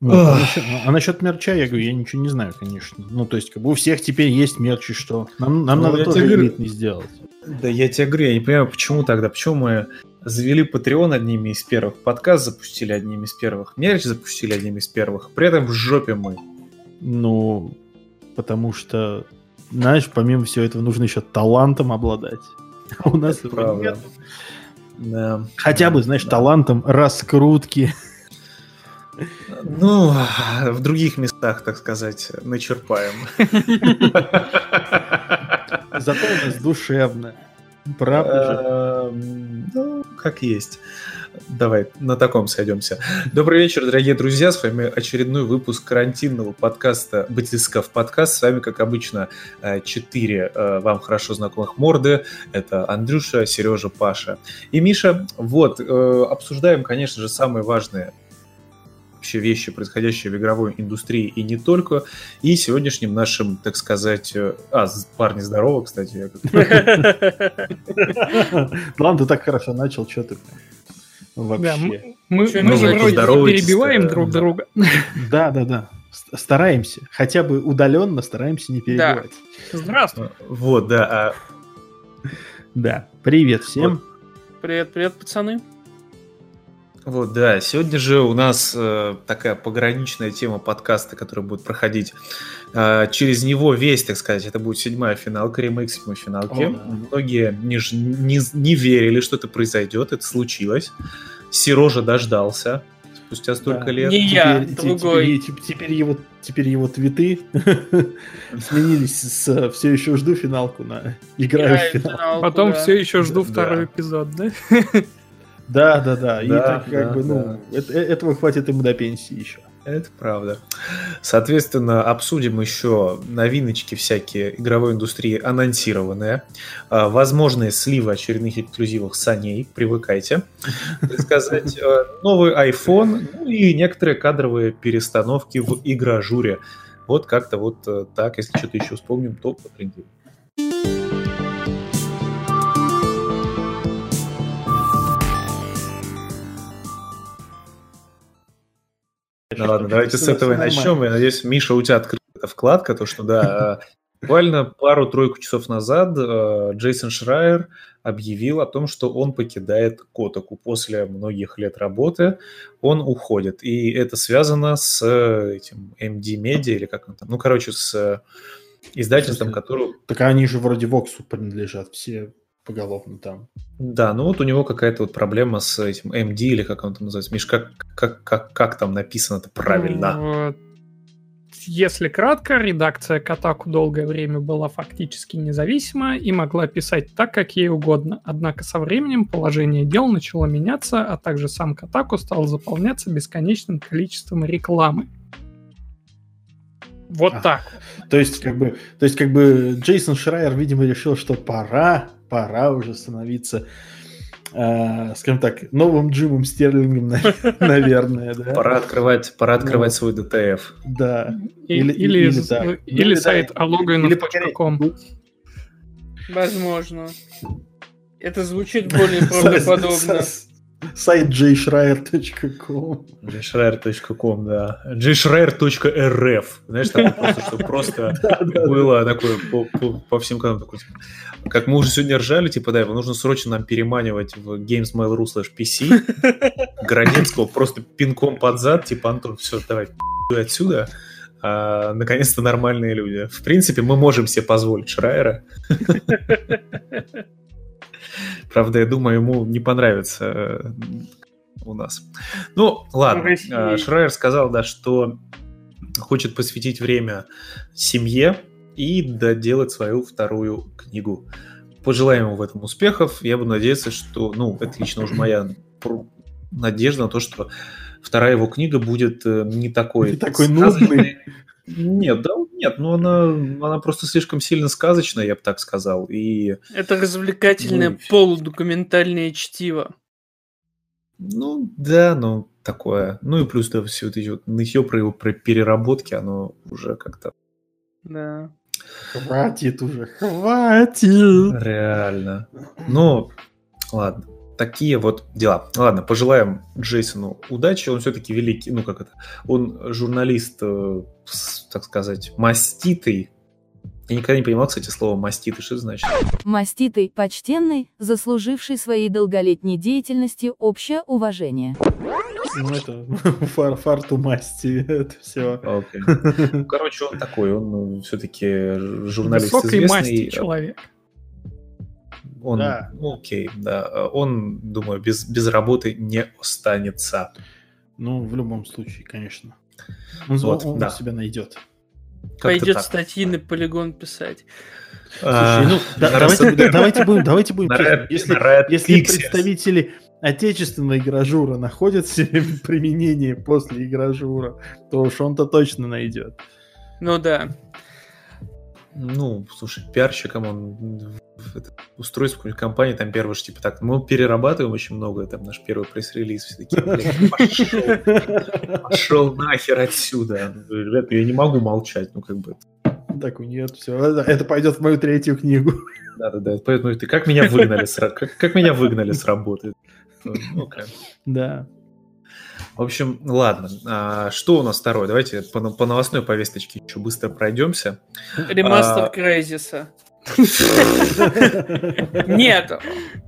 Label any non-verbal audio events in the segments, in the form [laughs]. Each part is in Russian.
Ну, а, насчет, а насчет мерча, я говорю, я ничего не знаю, конечно. Ну, то есть, как бы у всех теперь есть мерч, и что? Нам, нам ну, надо тоже говорю, элитный сделать. Да я тебе говорю, я не понимаю, почему тогда, почему мы завели Patreon одними из первых, подкаст запустили одними из первых, мерч запустили одними из первых, при этом в жопе мы. Ну, потому что, знаешь, помимо всего этого нужно еще талантом обладать. [laughs] у нас Это правда. Нет. Да. Хотя бы, знаешь, талантом раскрутки. Ну, в других местах, так сказать, начерпаем. Зато у нас душевно. Правда же? Ну, как есть. Давай на таком сойдемся. Добрый вечер, дорогие друзья. С вами очередной выпуск карантинного подкаста «Батисков подкаст». С вами, как обычно, э, четыре э, вам хорошо знакомых морды. Это Андрюша, Сережа, Паша и Миша. Вот, э, обсуждаем, конечно же, самые важные вообще вещи, происходящие в игровой индустрии и не только. И сегодняшним нашим, так сказать... Э, а, парни, здорово, кстати. [laughs] Ладно, ты так хорошо начал, что ты вообще. мы, мы, мы же вроде перебиваем друг друга. [laughs] Да, да, да. Стараемся. Хотя бы удаленно стараемся не перебивать. Да. Здравствуй. Вот, да. А... Да. Привет всем. Вот. Привет, привет, пацаны. Вот, да. Сегодня же у нас э, такая пограничная тема подкаста, которая будет проходить э, через него весь, так сказать. Это будет седьмая финалка, ремейк седьмой финалки. О, да. Многие не, не, не верили, что это произойдет. Это случилось. Сережа дождался спустя столько да. лет. Не теперь, я, другой. Теперь, теперь, его, теперь его твиты [laughs] сменились с «все еще жду финалку» на «играю в финал». Потом «все еще жду второй эпизод», да? [laughs] Да, да, да. И так как да, бы, ну, да. это, этого хватит ему до пенсии еще. Это правда. Соответственно, обсудим еще новиночки всякие игровой индустрии анонсированные, а, возможные сливы очередных эксклюзивов саней, привыкайте, так сказать, э, новый iPhone, ну и некоторые кадровые перестановки в игражуре. Вот как-то вот э, так, если что-то еще вспомним, то потрендим. Ну ладно, давайте с этого и начнем. Я надеюсь, Миша, у тебя открыта вкладка, то что да, буквально пару-тройку часов назад э, Джейсон Шрайер объявил о том, что он покидает Котаку после многих лет работы, он уходит. И это связано с этим MD Media, или как он там, ну, короче, с издательством, которое... Так они же вроде Воксу принадлежат все поголовно там. Да, ну вот у него какая-то вот проблема с этим MD или как он там называется. Миш, как, как, как, как там написано это правильно? Если кратко, редакция Катаку долгое время была фактически независима и могла писать так, как ей угодно. Однако со временем положение дел начало меняться, а также сам Катаку стал заполняться бесконечным количеством рекламы. Вот а, так. То есть, как бы, то есть, как бы Джейсон Шрайер, видимо, решил, что пора пора уже становиться, э, скажем так, новым Джимом Стерлингом, [laughs] наверное, да. Пора открывать, пора открывать ну, свой DTF. Да. Или, или, или, или, или сайт alloginov.com. Возможно. Это звучит более [laughs] правдоподобно. Сайт jschreier.com jschreier.com, да. jschreier.rf Знаешь, там просто, чтобы просто [laughs] было такое по всем каналам. Типа, как мы уже сегодня ржали, типа, да, его нужно срочно нам переманивать в gamesmail.ru slash pc Градецкого просто пинком под зад, типа, Антон, все, давай, отсюда. А, наконец-то нормальные люди. В принципе, мы можем себе позволить Шрайера. [laughs] Правда, я думаю, ему не понравится э, у нас. Ну, ладно. Э, Шрайер сказал, да, что хочет посвятить время семье и доделать свою вторую книгу. Пожелаем ему в этом успехов. Я буду надеяться, что, ну, это лично уже моя надежда на то, что вторая его книга будет э, не такой... Не такой нудный. Нет, да, нет, ну она, она просто слишком сильно сказочная, я бы так сказал. И... Это развлекательное ну, полудокументальное чтиво. Ну, да, ну, такое. Ну и плюс да, все вот эти вот нытье про его про переработки, оно уже как-то... Да. Хватит уже, хватит! Реально. Ну, ладно. Такие вот дела. Ладно, пожелаем Джейсону удачи. Он все-таки великий, ну как это, он журналист, э, так сказать, маститый, я никогда не понимал, кстати, слово маститый, что это значит? Маститый, почтенный, заслуживший своей долголетней деятельности общее уважение. Ну, это [laughs] фар, фарту масти, [laughs] это все. Okay. [laughs] Ну, короче, он такой, он все-таки журналист Высокой известный. масти человек. Он, да. ну, окей, да. Он, думаю, без, без работы не останется. Ну, в любом случае, конечно. Он, вот, он да. себя найдет. Пойдет так. статьи на полигон писать. Слушай, ну, да, давайте, давайте будем, давайте будем честны. Если, если представители отечественного игражура находят себе [laughs] применение после игражура, то уж он-то точно найдет. Ну да. Ну, слушай, пиарщиком он устройство какой-нибудь компании, там первый же, типа, так, мы перерабатываем очень много, там наш первый пресс-релиз, все таки пошел, нахер отсюда. Ребят, я не могу молчать, ну, как бы. Так, нет, все, это пойдет в мою третью книгу. Да-да-да, поэтому ты как меня выгнали с, как, как меня выгнали с работы? Ну, как. Да. В общем, ладно. А, что у нас второе? Давайте по, по новостной повесточке еще быстро пройдемся. Ремастер а... Крейзиса. [laughs] Нет,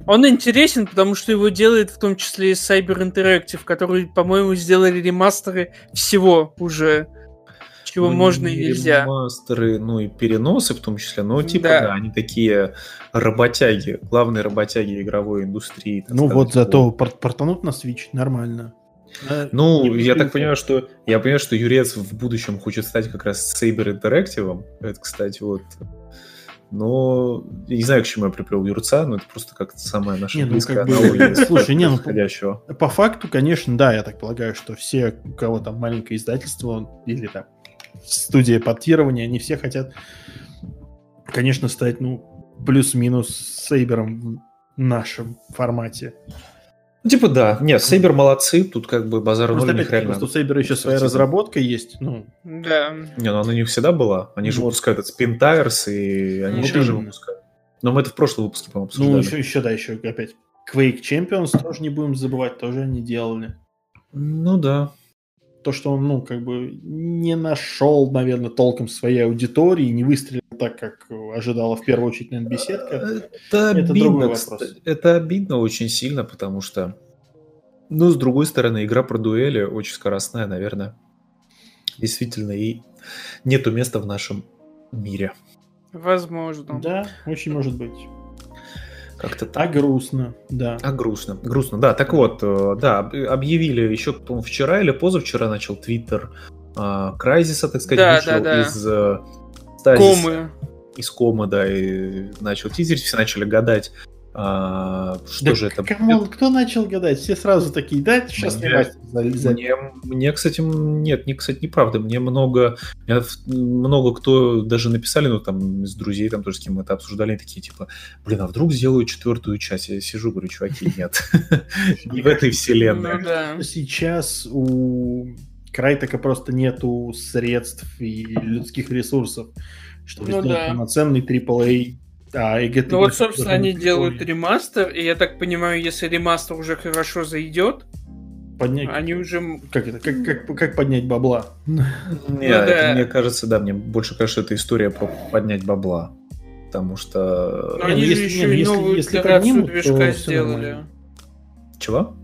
он интересен, потому что его делает в том числе и Cyber Interactive, которые, по-моему, сделали ремастеры всего уже, чего ну, можно и нельзя. Ремастеры, ну и переносы в том числе, но типа, да, да они такие работяги, главные работяги игровой индустрии. Ну сказать, вот зато портанут на Switch нормально. Ну, я так понимаю, что я понимаю, что Юрец в будущем хочет стать как раз Saber Interactive. Это, кстати, вот но я не знаю, к чему я приплел Юрца, но это просто как-то самая наша не, ну, близкая ну, аналогия. Слушай, не, ну, по факту, конечно, да, я так полагаю, что все, у кого там маленькое издательство или там студия портирования, они все хотят, конечно, стать, ну, плюс-минус сейбером в нашем формате. Ну, типа да, нет, Сейбер молодцы, тут как бы базар ноль них реально. Просто у Сейбера еще своя разработка есть, ну. Да. Не, ну она не всегда была, они же выпускают этот Spin Tires, и они еще же выпускают. Но мы это в прошлом выпуске, по-моему, обсуждали. Ну, еще, еще, да, еще опять. Quake Champions тоже не будем забывать, тоже они делали. Ну да то, что он, ну, как бы не нашел, наверное, толком своей аудитории, не выстрелил так, как ожидала в первую очередь, наверное, беседка. Это, это обидно, вопрос. Это обидно очень сильно, потому что, ну, с другой стороны, игра про дуэли очень скоростная, наверное. Действительно, и нету места в нашем мире. Возможно. Да, очень может быть. Как-то так. А грустно, да. А грустно, грустно, да. Так вот, э, да, объявили еще, вчера или позавчера начал Твиттер Крайзиса, так сказать, да, вышел да, да. из э, Комы. Из комы, да, и начал тизерить, все начали гадать, а, что да же это будет? Кто начал гадать? Все сразу такие, да, сейчас мне, не мне, мне, кстати, нет, не, кстати, неправда. Мне много, много кто даже написали, ну, там, из друзей, там тоже с кем мы это обсуждали, такие, типа, блин, а вдруг сделаю четвертую часть? Я сижу, говорю, чуваки, нет. Не [laughs] в этой вселенной. Ну сейчас у Крайтека просто нету средств и людских ресурсов, чтобы ну сделать полноценный AAA а, и ну вот, собственно, они делают ремастер, и я так понимаю, если ремастер уже хорошо зайдет, поднять... Они уже... Как это? Как, как, как поднять бабла? Не, ну, да. Мне кажется, да, мне больше кажется, это история про поднять бабла. Потому что... Но они же еще и новую если, итерацию движка сделали. Чего?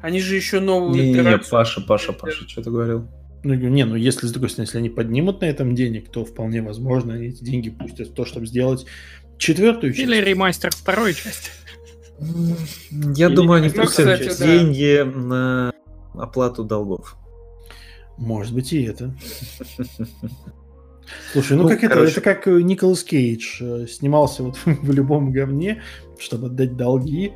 Они же еще новую не, итерацию... Не, Паша, Паша, Паша, что ты говорил? Ну, не, ну если, с другой стороны, если они поднимут на этом денег, то вполне возможно, они эти деньги пустят в то, чтобы сделать четвертую часть. Или ремастер второй части. Я Или думаю, они пустят да. деньги на оплату долгов. Может быть и это. Слушай, ну, ну как короче... это? Это как Николас Кейдж э, снимался вот [laughs] в любом говне, чтобы отдать долги.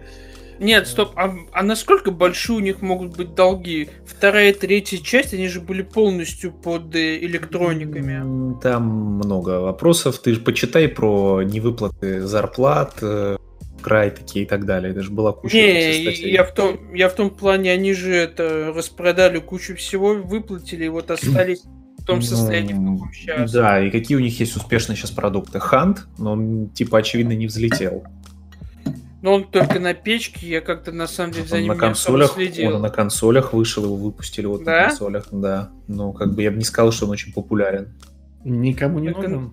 Нет, стоп, а, а насколько большие у них могут быть долги? Вторая и третья часть, они же были полностью под э, электрониками. Там много вопросов. Ты же почитай про невыплаты зарплат, э, край такие и так далее. Это же была куча Не, я в, том, я в том плане, они же это распродали кучу всего, выплатили, и вот остались в том состоянии, ну, в каком сейчас. Да, и какие у них есть успешные сейчас продукты? Хант, но он, типа, очевидно, не взлетел. Но он только на печке, я как-то на самом деле за ним на не особо консолях, следил. он на консолях вышел, его выпустили вот Да? на консолях, да. Ну, как бы я бы не сказал, что он очень популярен. Никому не Так он- нужен.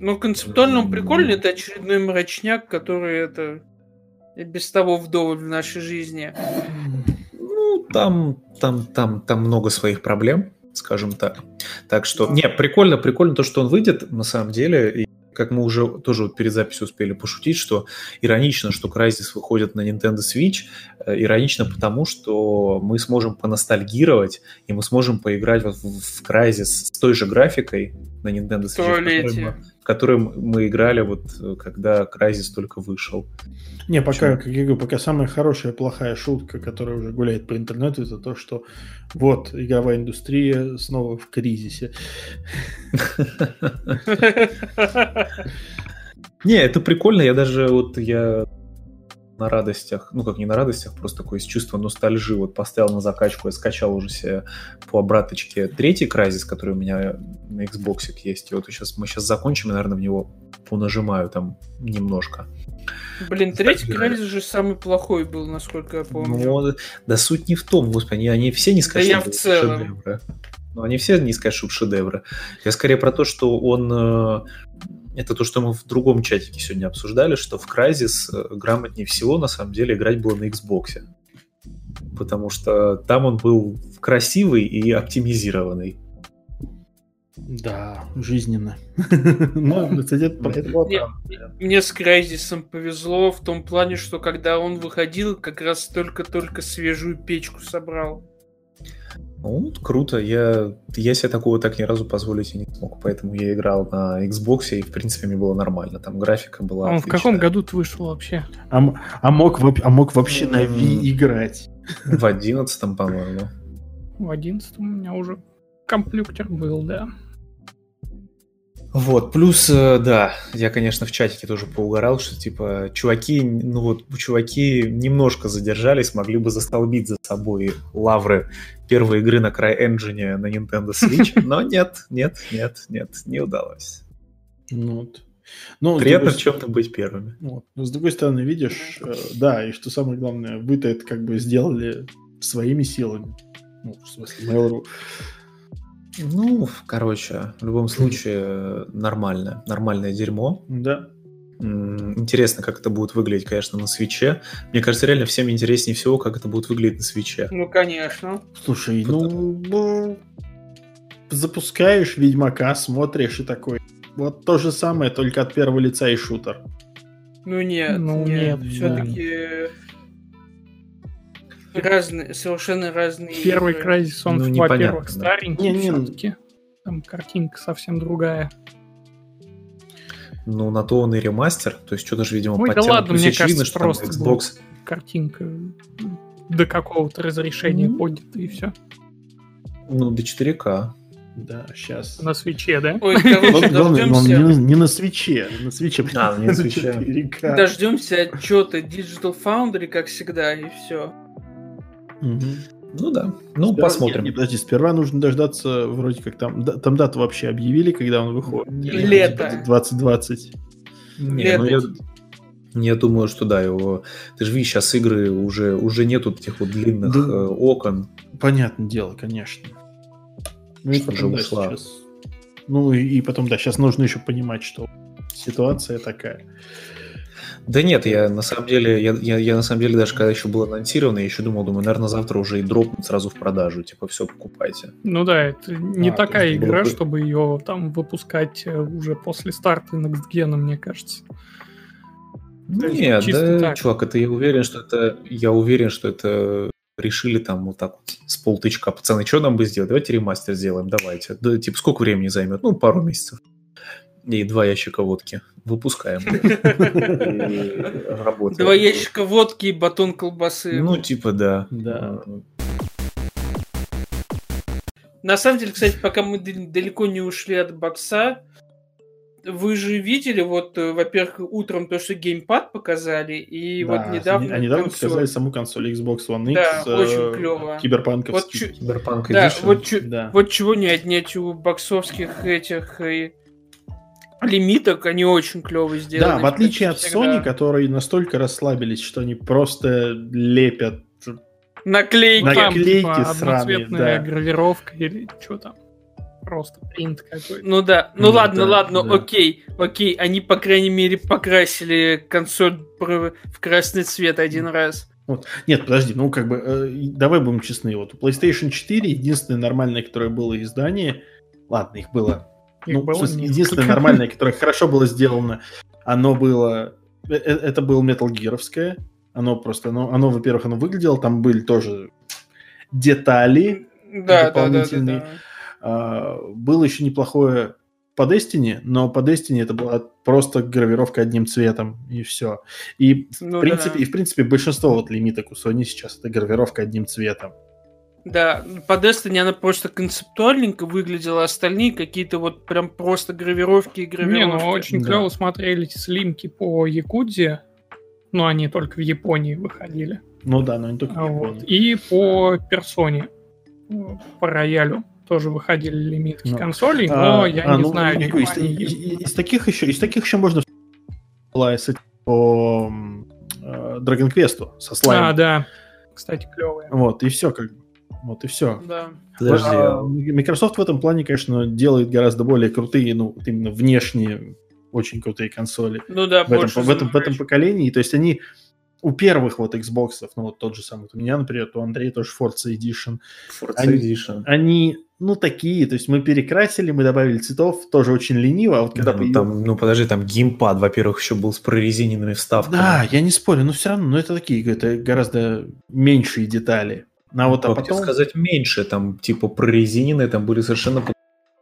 Ну, концептуально он прикольный, это очередной мрачняк, который это и без того вдоволь в нашей жизни. Ну, там, там, там, там много своих проблем, скажем так. Так что, не, прикольно, прикольно то, что он выйдет, на самом деле, и как мы уже тоже вот перед записью успели пошутить, что иронично, что Crysis выходит на Nintendo Switch, Э, иронично потому, что мы сможем поностальгировать, и мы сможем поиграть вот в, Crysis с той же графикой на Nintendo Switch, в которой мы- в которой мы играли вот э, когда Crysis только вышел. Не, пока, Почему? как я говорю, пока самая хорошая плохая шутка, которая уже гуляет по интернету, это то, что вот игровая индустрия снова в кризисе. [laughs] Не, это прикольно, я даже вот я на радостях, ну как не на радостях, просто такое с чувством ностальжи вот поставил на закачку, я скачал уже себе по обраточке третий Crysis, который у меня на Xbox есть, и вот сейчас мы сейчас закончим, и, наверное, в него понажимаю там немножко. Блин, третий Crysis же самый плохой был, насколько я помню. Ну, да суть не в том, господи, они, они все не скажут, я что в целом. шедевры. Ну, они все не скажут, шедевры. Я скорее про то, что он... Это то, что мы в другом чатике сегодня обсуждали, что в Crysis э, грамотнее всего, на самом деле, играть было на Xbox. Потому что там он был красивый и оптимизированный. Да, жизненно. [laughs] Ну, кстати. Мне с Крайзисом повезло в том плане, что когда он выходил, как раз только-только свежую печку собрал. Ну, вот круто. Я, я себе такого так ни разу позволить и не смог. Поэтому я играл на Xbox, и, в принципе, мне было нормально. Там графика была он в каком отличная. году ты вышел вообще? А, а мог, а мог вообще на Ви играть? В одиннадцатом, по-моему. В одиннадцатом у меня уже комплюктер был, да. Вот, плюс, э, да, я, конечно, в чатике тоже поугарал, что, типа, чуваки, ну вот, чуваки немножко задержались, могли бы застолбить за собой лавры первой игры на CryEngine на Nintendo Switch, [laughs] но нет, нет, нет, нет, не удалось. Ну, вот. Ну, с Приятно в чем-то быть первыми. Вот. Но с другой стороны, видишь, э, да, и что самое главное, вы-то это как бы сделали своими силами. Ну, в смысле, Mail.ru. Ну, короче, в любом случае, э, нормально, нормальное дерьмо. Да. Интересно, как это будет выглядеть, конечно, на свече. Мне кажется, реально всем интереснее всего, как это будет выглядеть на свече. Ну, конечно. Слушай, ну, ну, запускаешь Ведьмака, смотришь и такой. Вот то же самое, только от первого лица и шутер. Ну нет, Ну, нет, нет, все-таки разные, совершенно разные. Первый игры. Crysis, он, Ну, во-первых, да. старенький Не, не, ну- все-таки. Там картинка совсем другая. Ну, на то он и ремастер, то есть что-то же, видимо, Ой, да подтянут. ладно, Плюс мне очевидно, кажется, что там просто Xbox... Картинка до какого-то разрешения Ну. ходит, и все. Ну, до 4К. Да, сейчас. На свече, да? Ой, [laughs] короче, не, дождемся, на- не на свече. На свече. А, не на [laughs] свече. 4К. дождемся отчета Digital Foundry, как всегда, и все. Мгм. Ну да, ну Сперва- посмотрим. Не, не, подожди, сперва нужно дождаться, вроде как там, да- там дату вообще объявили, когда он выходит. Лето. 2020. Не, ну я, Лето. я думаю, что да, его... Ты же видишь, сейчас игры уже, уже нету этих вот длинных Да. э, окон. Понятное дело, конечно. Ну и потом, да, ушла. сейчас... Ну и, и потом, да, сейчас нужно еще понимать, что ситуация такая. Да нет, я на самом деле, я, я, я на самом деле даже когда еще был анонсировано, я еще думал, думаю, наверное, завтра уже и дропнут сразу в продажу, типа, все, покупайте. Ну да, это не А, такая было игра, бы- чтобы ее там выпускать э, уже после старта Next Gen, мне кажется. Нет, да, так. чувак, это я уверен, что это, я уверен, что это решили там вот так вот с полтычка. Пацаны, что нам бы сделать? Давайте ремастер сделаем, давайте. Да, типа, сколько времени займет? Ну, пару месяцев. И два ящика водки. Выпускаем. И [laughs] работаем. Два ящика водки и батон колбасы. Ну, типа, да. Да. На самом деле, кстати, пока мы дал- далеко не ушли от бокса, вы же видели, вот, э, во-первых, утром то, что геймпад показали, и Да, вот недавно... А недавно консоль. показали саму консоль Xbox One Да, X. очень э, клёво. Киберпанковский. Вот чё- Киберпанк Да, вот, чё- Да. вот чего не отнять у боксовских этих... э, лимиток они очень клево сделаны. Да, в отличие от всегда. Sony, которые настолько расслабились, что они просто лепят Наклейки. На- Там, Наклейки типа, сраные, одноцветная да. гравировка или что там. Просто принт какой-то. Ну да, ну Ну ладно, да, ладно, да. окей, окей, они, по крайней мере, покрасили консоль в красный цвет один раз. Нет, подожди, ну как бы, э, давай будем честны. Вот у PlayStation 4 единственное нормальное, которое было издание, ладно, их было, Их ну, в было смысле, единственное нормальное, которое хорошо было сделано, оно было, э, э, это было Metal Gear'овское, оно просто, оно, оно, во-первых, оно выглядело, там были тоже детали, Да, да, да, да, Дополнительный. да. А, было еще неплохое по Destiny, но по Destiny это была просто гравировка одним цветом, и все. И в Ну принципе, да. и в принципе большинство вот лимиток у Sony сейчас это гравировка одним цветом. Да, по Destiny она просто концептуальненько выглядела, остальные какие-то вот прям просто гравировки и Не, гравировки. ну очень Да. клево смотрелись слимки по Якудзе. Но они только в Японии выходили. Ну да, но не только в А вот. Японии. И по персоне, по роялю тоже выходили лимитки Ну, консолей, А, но я а, не ну, знаю, говорю, из, они из- из таких еще, из таких еще можно была с по э, Dragon Quest со слаймом. А, да. Кстати, клевые. Вот, и все, как бы. Вот и все. Да. Подожди, А, а Microsoft в этом плане, конечно, делает гораздо более крутые, ну, вот именно внешние, очень крутые консоли Ну да, в этом, в, этом, в этом поколении. То есть они у первых вот Xbox, ну, вот тот же самый, вот у меня, например, у Андрея тоже Forza Edition, Forza они- Edition. они, ну, такие, то есть мы перекрасили, мы добавили цветов, тоже очень лениво, а вот когда Да, ну, появился- там, ну подожди, там геймпад, во-первых, еще был с прорезиненными вставками. Да, я не спорю, но все равно, но это такие, это гораздо меньшие детали. А вот а потом... сказать меньше, там типа прорезиненные, там были совершенно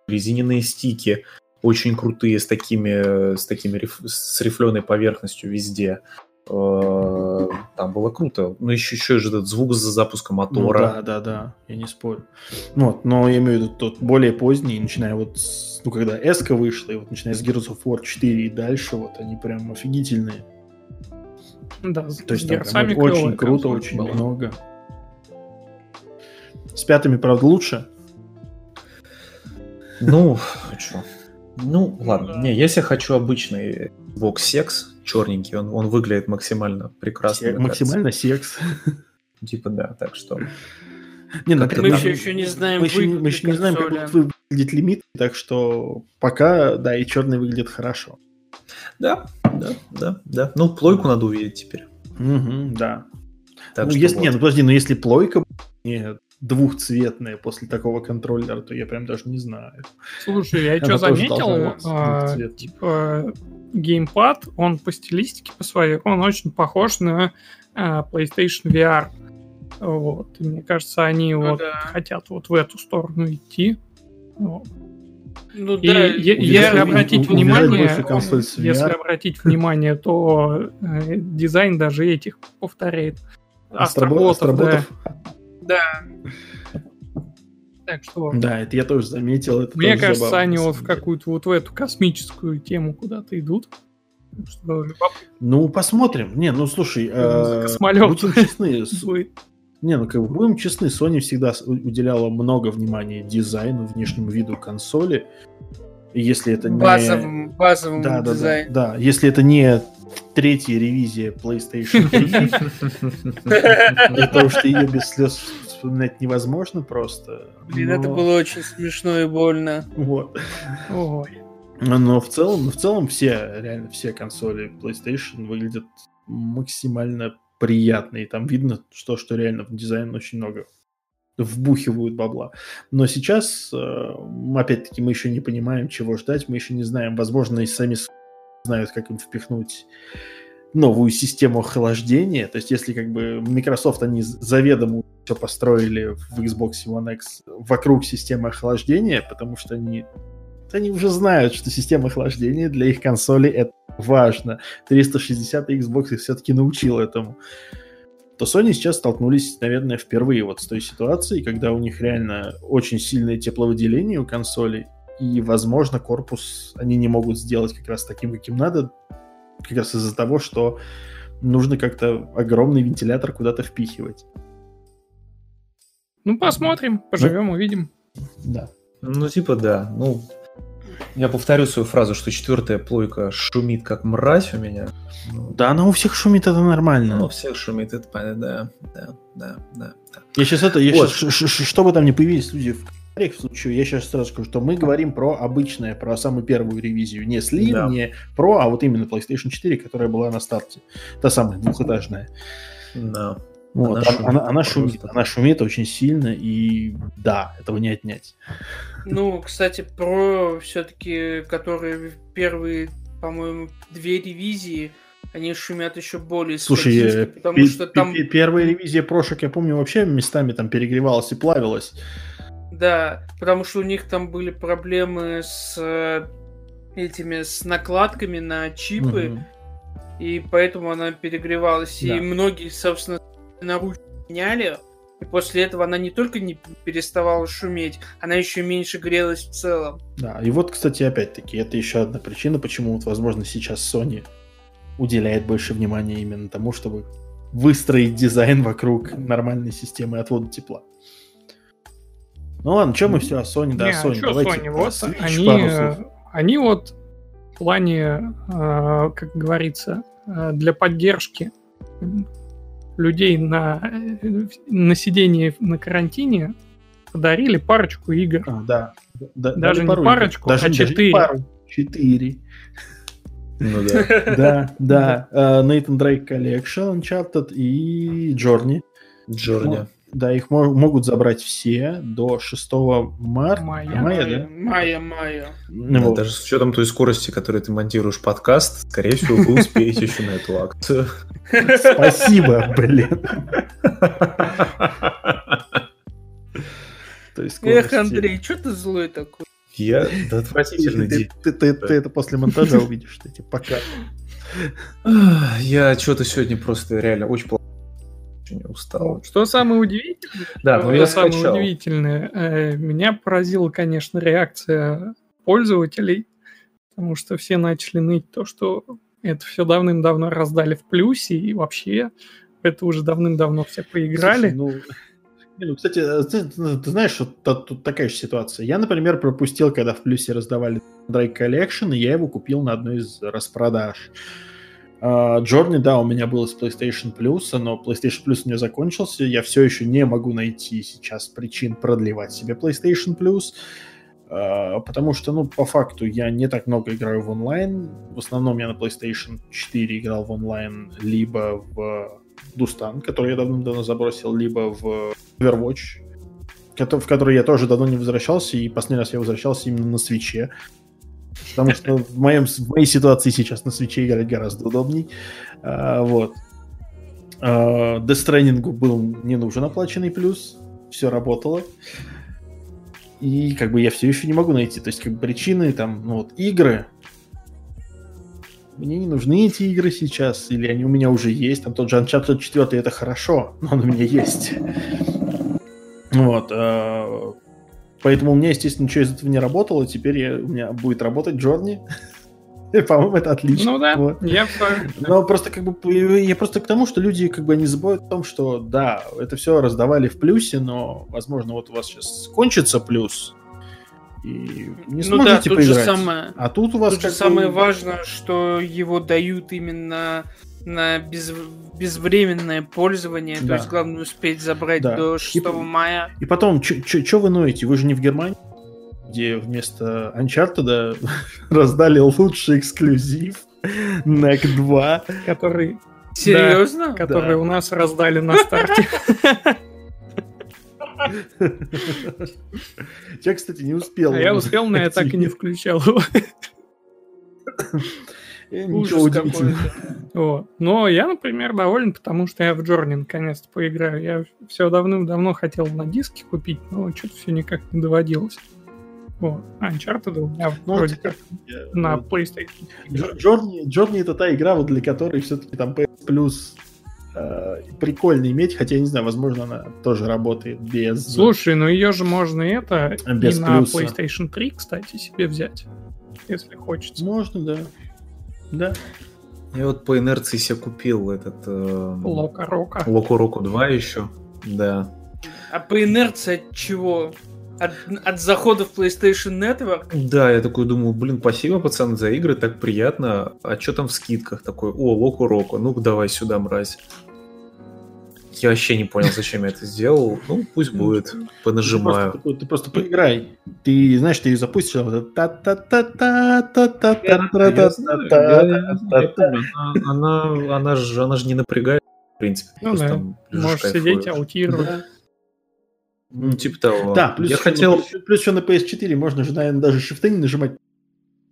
прорезиненные стики, очень крутые с такими, с такими риф- с рифленой поверхностью везде. Э, Там было круто. Ну еще еще же этот звук за запуском Ну, мотора. да, да, да, я не спорю. Вот, но я имею в виду тот более поздний, начиная вот с, ну, когда Эска вышла, и вот начиная с Gears of War 4 и дальше, вот они прям офигительные. Да, с То есть там прям очень круто, очень была. много. С пятыми, правда, лучше. Ну, что? Ну, ладно. Не, если хочу обычный Xbox Sex, черненький, он, он выглядит максимально прекрасно. Се- мне максимально секс. Типа, да, так что... Не, ну, Мы еще, еще не знаем мы еще, мы выглядит еще не знаем, как консоли. будут выглядеть лимит, так что пока, да, и черный выглядит хорошо. Да, да, да, да. Ну, плойку надо увидеть теперь. Мгм, да. Так ну, что если, вот. не, ну подожди, но если плойка не двухцветная после такого контроллера, то я прям даже не знаю. Слушай, я Она что заметил? А. Типа геймпад, он по стилистике по своей, он очень похож на а, PlayStation VR. Вот. И мне кажется, они Ну вот да. хотят вот в эту сторону идти. Вот. Ну И да, е- если обратить внимание, если обратить внимание, то э, дизайн даже этих повторяет. Астробо- Астроботов, да. Да. Так что Да, это я тоже заметил. Это Мне тоже кажется, забавно, они вот в какую-то вот в эту космическую тему куда-то идут. Ну, посмотрим. Не, ну слушай, [laughs] э, Космолет. будем честны. [laughs] Не, ну как бы будем честны, Sony всегда уделяла много внимания дизайну, внешнему виду консоли. Если это не... Базовым, базовым Да, да, да, дизайном. да. Если это не третья ревизия PlayStation 3, потому [laughs] что ее без слез вспоминать невозможно просто. Блин, это было очень смешно и больно. Вот. Ой. Но в целом, в целом все, реально все консоли PlayStation выглядят максимально приятно. И там видно, что, что реально в дизайн очень много вбухивают бабла. Но сейчас, э, опять-таки, мы еще не понимаем, чего ждать. Мы еще не знаем. Возможно, и сами знают, как им впихнуть новую систему охлаждения. То есть, если как бы Microsoft, они заведомо все построили в Xbox One X вокруг системы охлаждения, потому что они они уже знают, что система охлаждения для их консоли это важно. 360 и Xbox их все-таки научил этому. То Sony сейчас столкнулись, наверное, впервые вот с той ситуацией, когда у них реально очень сильное тепловыделение у консолей, и, возможно, корпус они не могут сделать как раз таким, каким надо, как раз из-за того, что нужно как-то огромный вентилятор куда-то впихивать. Ну, посмотрим, поживем, увидим. Да. Ну, типа, да. Ну, Я повторю свою фразу, что четвертая плойка шумит как мразь у меня. Ну, да, она у всех шумит, это нормально. Ну, у всех шумит, это понятно, да, да, да, да. Я сейчас это, я вот. сейчас, чтобы там не появились люди в в случае, я сейчас сразу скажу, что мы говорим про обычное, про самую первую ревизию. Не Slim, да. не Pro, а вот именно PlayStation 4, которая была на старте. Та самая двухэтажная. Да. Вот, она, шумит, она, она, шумит, она шумит очень сильно, и да, этого не отнять. Ну, кстати, про все-таки, которые первые, по-моему, две ревизии, они шумят еще более Слушай, э, потому что там... Первая ревизия прошек, я помню, вообще местами там перегревалась и плавилась. Да, потому что у них там были проблемы с э, этими, с накладками на чипы, угу. и поэтому она перегревалась. Да. И многие, собственно, наручники меняли, и после этого она не только не переставала шуметь, она еще меньше грелась в целом. Да, и вот, кстати, опять-таки, это еще одна причина, почему, вот, возможно, сейчас Sony уделяет больше внимания именно тому, чтобы выстроить дизайн вокруг нормальной системы отвода тепла. Ну ладно, что мы все о Sony, да, Не, Sony. А Давайте Sony? Вот они, они вот в плане, э, как говорится, э, для поддержки людей на, на сидении на карантине подарили парочку игр. А, да. да. Даже не парочку, даже, а четыре. Пару. Четыре. Ну да. [laughs] Да, да. Э, Nathan Drake Collection, Uncharted и Journey. Journey. Да, их могут забрать все до 6 марта. Мая, мая, да? Мая, мая. Ну, вот. Даже с учетом той скорости, которой ты монтируешь подкаст, скорее всего, вы успеете еще на эту акцию. Спасибо, блин. Эх, Андрей, что ты злой такой? Я да, отвратительный. Ты, ты, ты, ты это после монтажа увидишь, эти пока. Я что-то сегодня просто реально очень плохо очень устал. Что самое удивительное? Да, ну я самое скачал. удивительное. Э, меня поразила, конечно, реакция пользователей, потому что все начали ныть то, что это все давным-давно раздали в плюсе, и вообще это уже давным-давно все поиграли. Слушай, ну, ну, кстати, э, ты, ты знаешь, вот тут такая же ситуация. Я, например, пропустил, когда в плюсе раздавали Drake Collection, и я его купил на одной из распродаж. Джорни, да, у меня был с PlayStation Plus, но PlayStation Plus у меня закончился. Я все еще не могу найти сейчас причин продлевать себе PlayStation Plus, потому что, ну, по факту, я не так много играю в онлайн. В основном я на PlayStation 4 играл в онлайн либо в Дустан, который я давно-давно забросил, либо в Overwatch, в который я тоже давно не возвращался, и последний раз я возвращался именно на свече. Потому что в, моем, в моей ситуации сейчас на свече играть гораздо удобней. А, вот. А, Death был не нужен оплаченный плюс. Все работало. И как бы я все еще не могу найти. То есть как бы причины там, ну вот, игры. Мне не нужны эти игры сейчас, или они у меня уже есть. Там тот же Uncharted 4 это хорошо, но он у меня есть. Вот. Поэтому у меня, естественно, ничего из этого не работало. Теперь я, у меня будет работать Джорни. [laughs] По-моему, это отлично. Ну да, вот. я Но просто как бы я просто к тому, что люди как бы не забывают о том, что да, это все раздавали в плюсе, но, возможно, вот у вас сейчас кончится плюс, и не ну да, тут поиграть. Же самое, а тут у вас тут же самое важное, что его дают именно на без, безвременное пользование, да. то есть главное успеть забрать да. до 6 и, мая. И потом, что вы ноете? Вы же не в Германии, где вместо Uncharted [laughs] раздали лучший эксклюзив NEC 2. Который... Серьезно? Да, который да. у нас раздали на старте. Я, кстати, не успел. А я успел, но я так и не включал его. [laughs] Ничего удивительного. Но я, например, доволен, потому что я в Джорни наконец-то поиграю. Я все давным-давно хотел на диске купить, но что-то все никак не доводилось. Вот. А Uncharted у меня ну, вроде как на PlayStation. Джорни, Джорни это та игра, вот для которой все-таки там PS Plus э, прикольно иметь, хотя я не знаю, возможно, она тоже работает без. Слушай, ну ее же можно это без и на плюса. PlayStation 3, кстати, себе взять, если хочется. Можно, да. Да. Я вот по инерции себе купил этот... Э, Лока Рока. Локо Року 2 еще, да. А по инерции от чего? от, от захода в PlayStation Network. Да, я такой думаю, блин, спасибо, пацаны, за игры, так приятно. А что там в скидках? Такой, о, Локу Року, ну давай сюда, мразь. Я вообще не понял, зачем я это сделал. Ну, пусть ну, будет. Понажимаю. Ты просто, ты просто поиграй. Ты знаешь, ты ее запустишь, а вот она, она же, она же не напрягает, в принципе. Ну, да. Можешь сидеть, аутировать. Ну, типа того. Да, плюс, я хотел... плюс, плюс еще на PS4 можно же, наверное, даже шифты не нажимать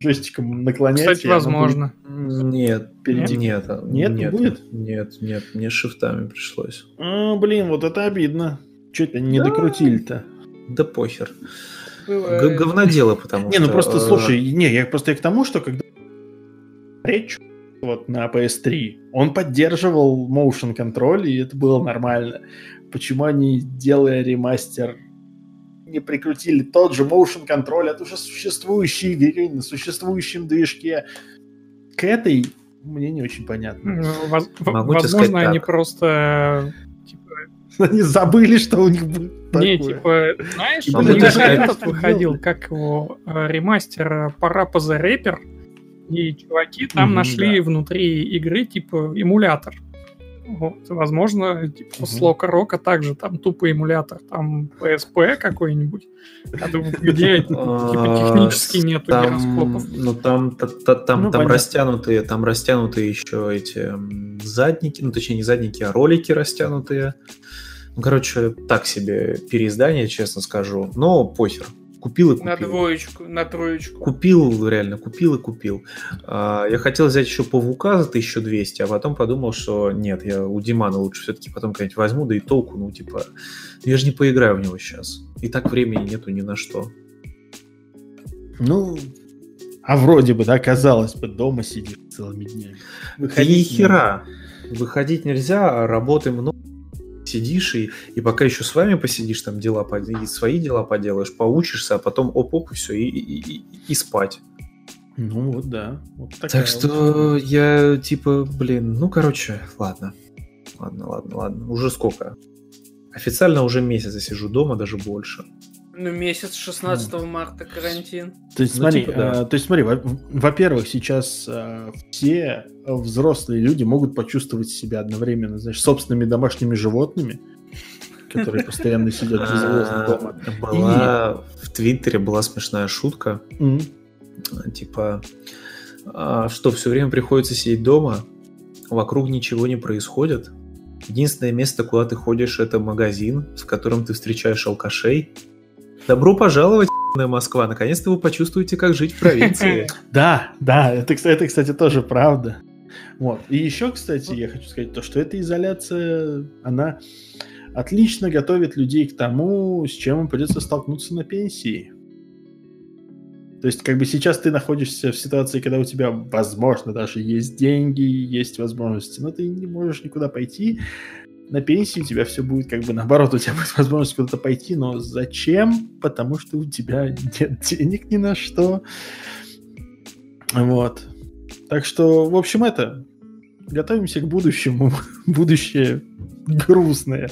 джойстиком наклонять. Кстати, возможно. Нет, Впереди. нет, Нет, не нет, будет? Нет, нет, мне шифтами пришлось. А, блин, вот это обидно. Че это не Да. докрутили-то? Да похер. Бывает. Г- говнодело, потому Не, что... ну просто э, слушай, не, я просто и к тому, что когда речь вот на PS3, он поддерживал motion контроль, и это было нормально. Почему они, делая ремастер, не прикрутили тот же motion контроль от уже существующей игры на существующем движке к этой, мне не очень понятно. Ну, воз- Возможно, сказать они так. просто типа, [laughs] Они забыли, что у них будет Не, такое. типа, знаешь, у них даже этот это выходил, как его э, ремастер э, Parappa the Rapper, и чуваки там нашли да. внутри игры, типа, эмулятор. Вот, возможно, типа, Мгм. с Лока Рока также там тупо эмулятор, там PSP какой-нибудь, а то где [laughs] типа а, технически нету гироскопов. Ну там, та- та- там, Ну, там растянутые, там растянутые еще эти задники, ну точнее не задники, а ролики растянутые. Ну, короче, так себе переиздание, честно скажу. Но похер. Купил и купил. На двоечку, на троечку. Купил, реально, купил и купил. А, я хотел взять еще Павука за 1200, а потом подумал, что нет, я у Димана лучше все-таки потом как-нибудь возьму, да и толку, ну, типа, я же не поиграю в него сейчас. И так времени нету ни на что. Ну, а вроде бы, да, казалось бы, дома сидишь целыми днями. Выходить не хера. Выходить нельзя, а работы много. Сидишь и, и пока еще с вами посидишь, там дела, и свои дела поделаешь, поучишься, а потом оп-оп, и все, и, и- и- и спать. Ну вот да. Вот такая Так вот. что я типа, блин, ну короче, ладно. Ладно, ладно, ладно. Уже сколько? Официально уже месяц я сижу дома, даже больше. Ну, месяц 16 марта карантин. То есть Ну, смотри, типа, да. а, то есть смотри, во- во-первых, сейчас а, все взрослые люди могут почувствовать себя одновременно, знаешь, собственными домашними животными, которые постоянно сидят дома. А, Была в Твиттере была смешная шутка, типа, а, что все время приходится сидеть дома, вокруг ничего не происходит. Единственное место, куда ты ходишь, это магазин, в котором ты встречаешь алкашей. Добро пожаловать, Москва. Наконец-то вы почувствуете, как жить в провинции. [laughs] Да, да, это, кстати, тоже правда. Вот. И еще, кстати, я хочу сказать то, что эта изоляция, она отлично готовит людей к тому, с чем им придется столкнуться на пенсии. То есть, как бы сейчас ты находишься в ситуации, когда у тебя, возможно, даже есть деньги, есть возможности, но ты не можешь никуда пойти. На пенсии у тебя все будет как бы наоборот, у тебя будет [laughs] возможность куда-то пойти, но зачем? Потому что у тебя нет денег ни на что. Вот. Так что, в общем, это. Готовимся к будущему. [laughs] Будущее грустное.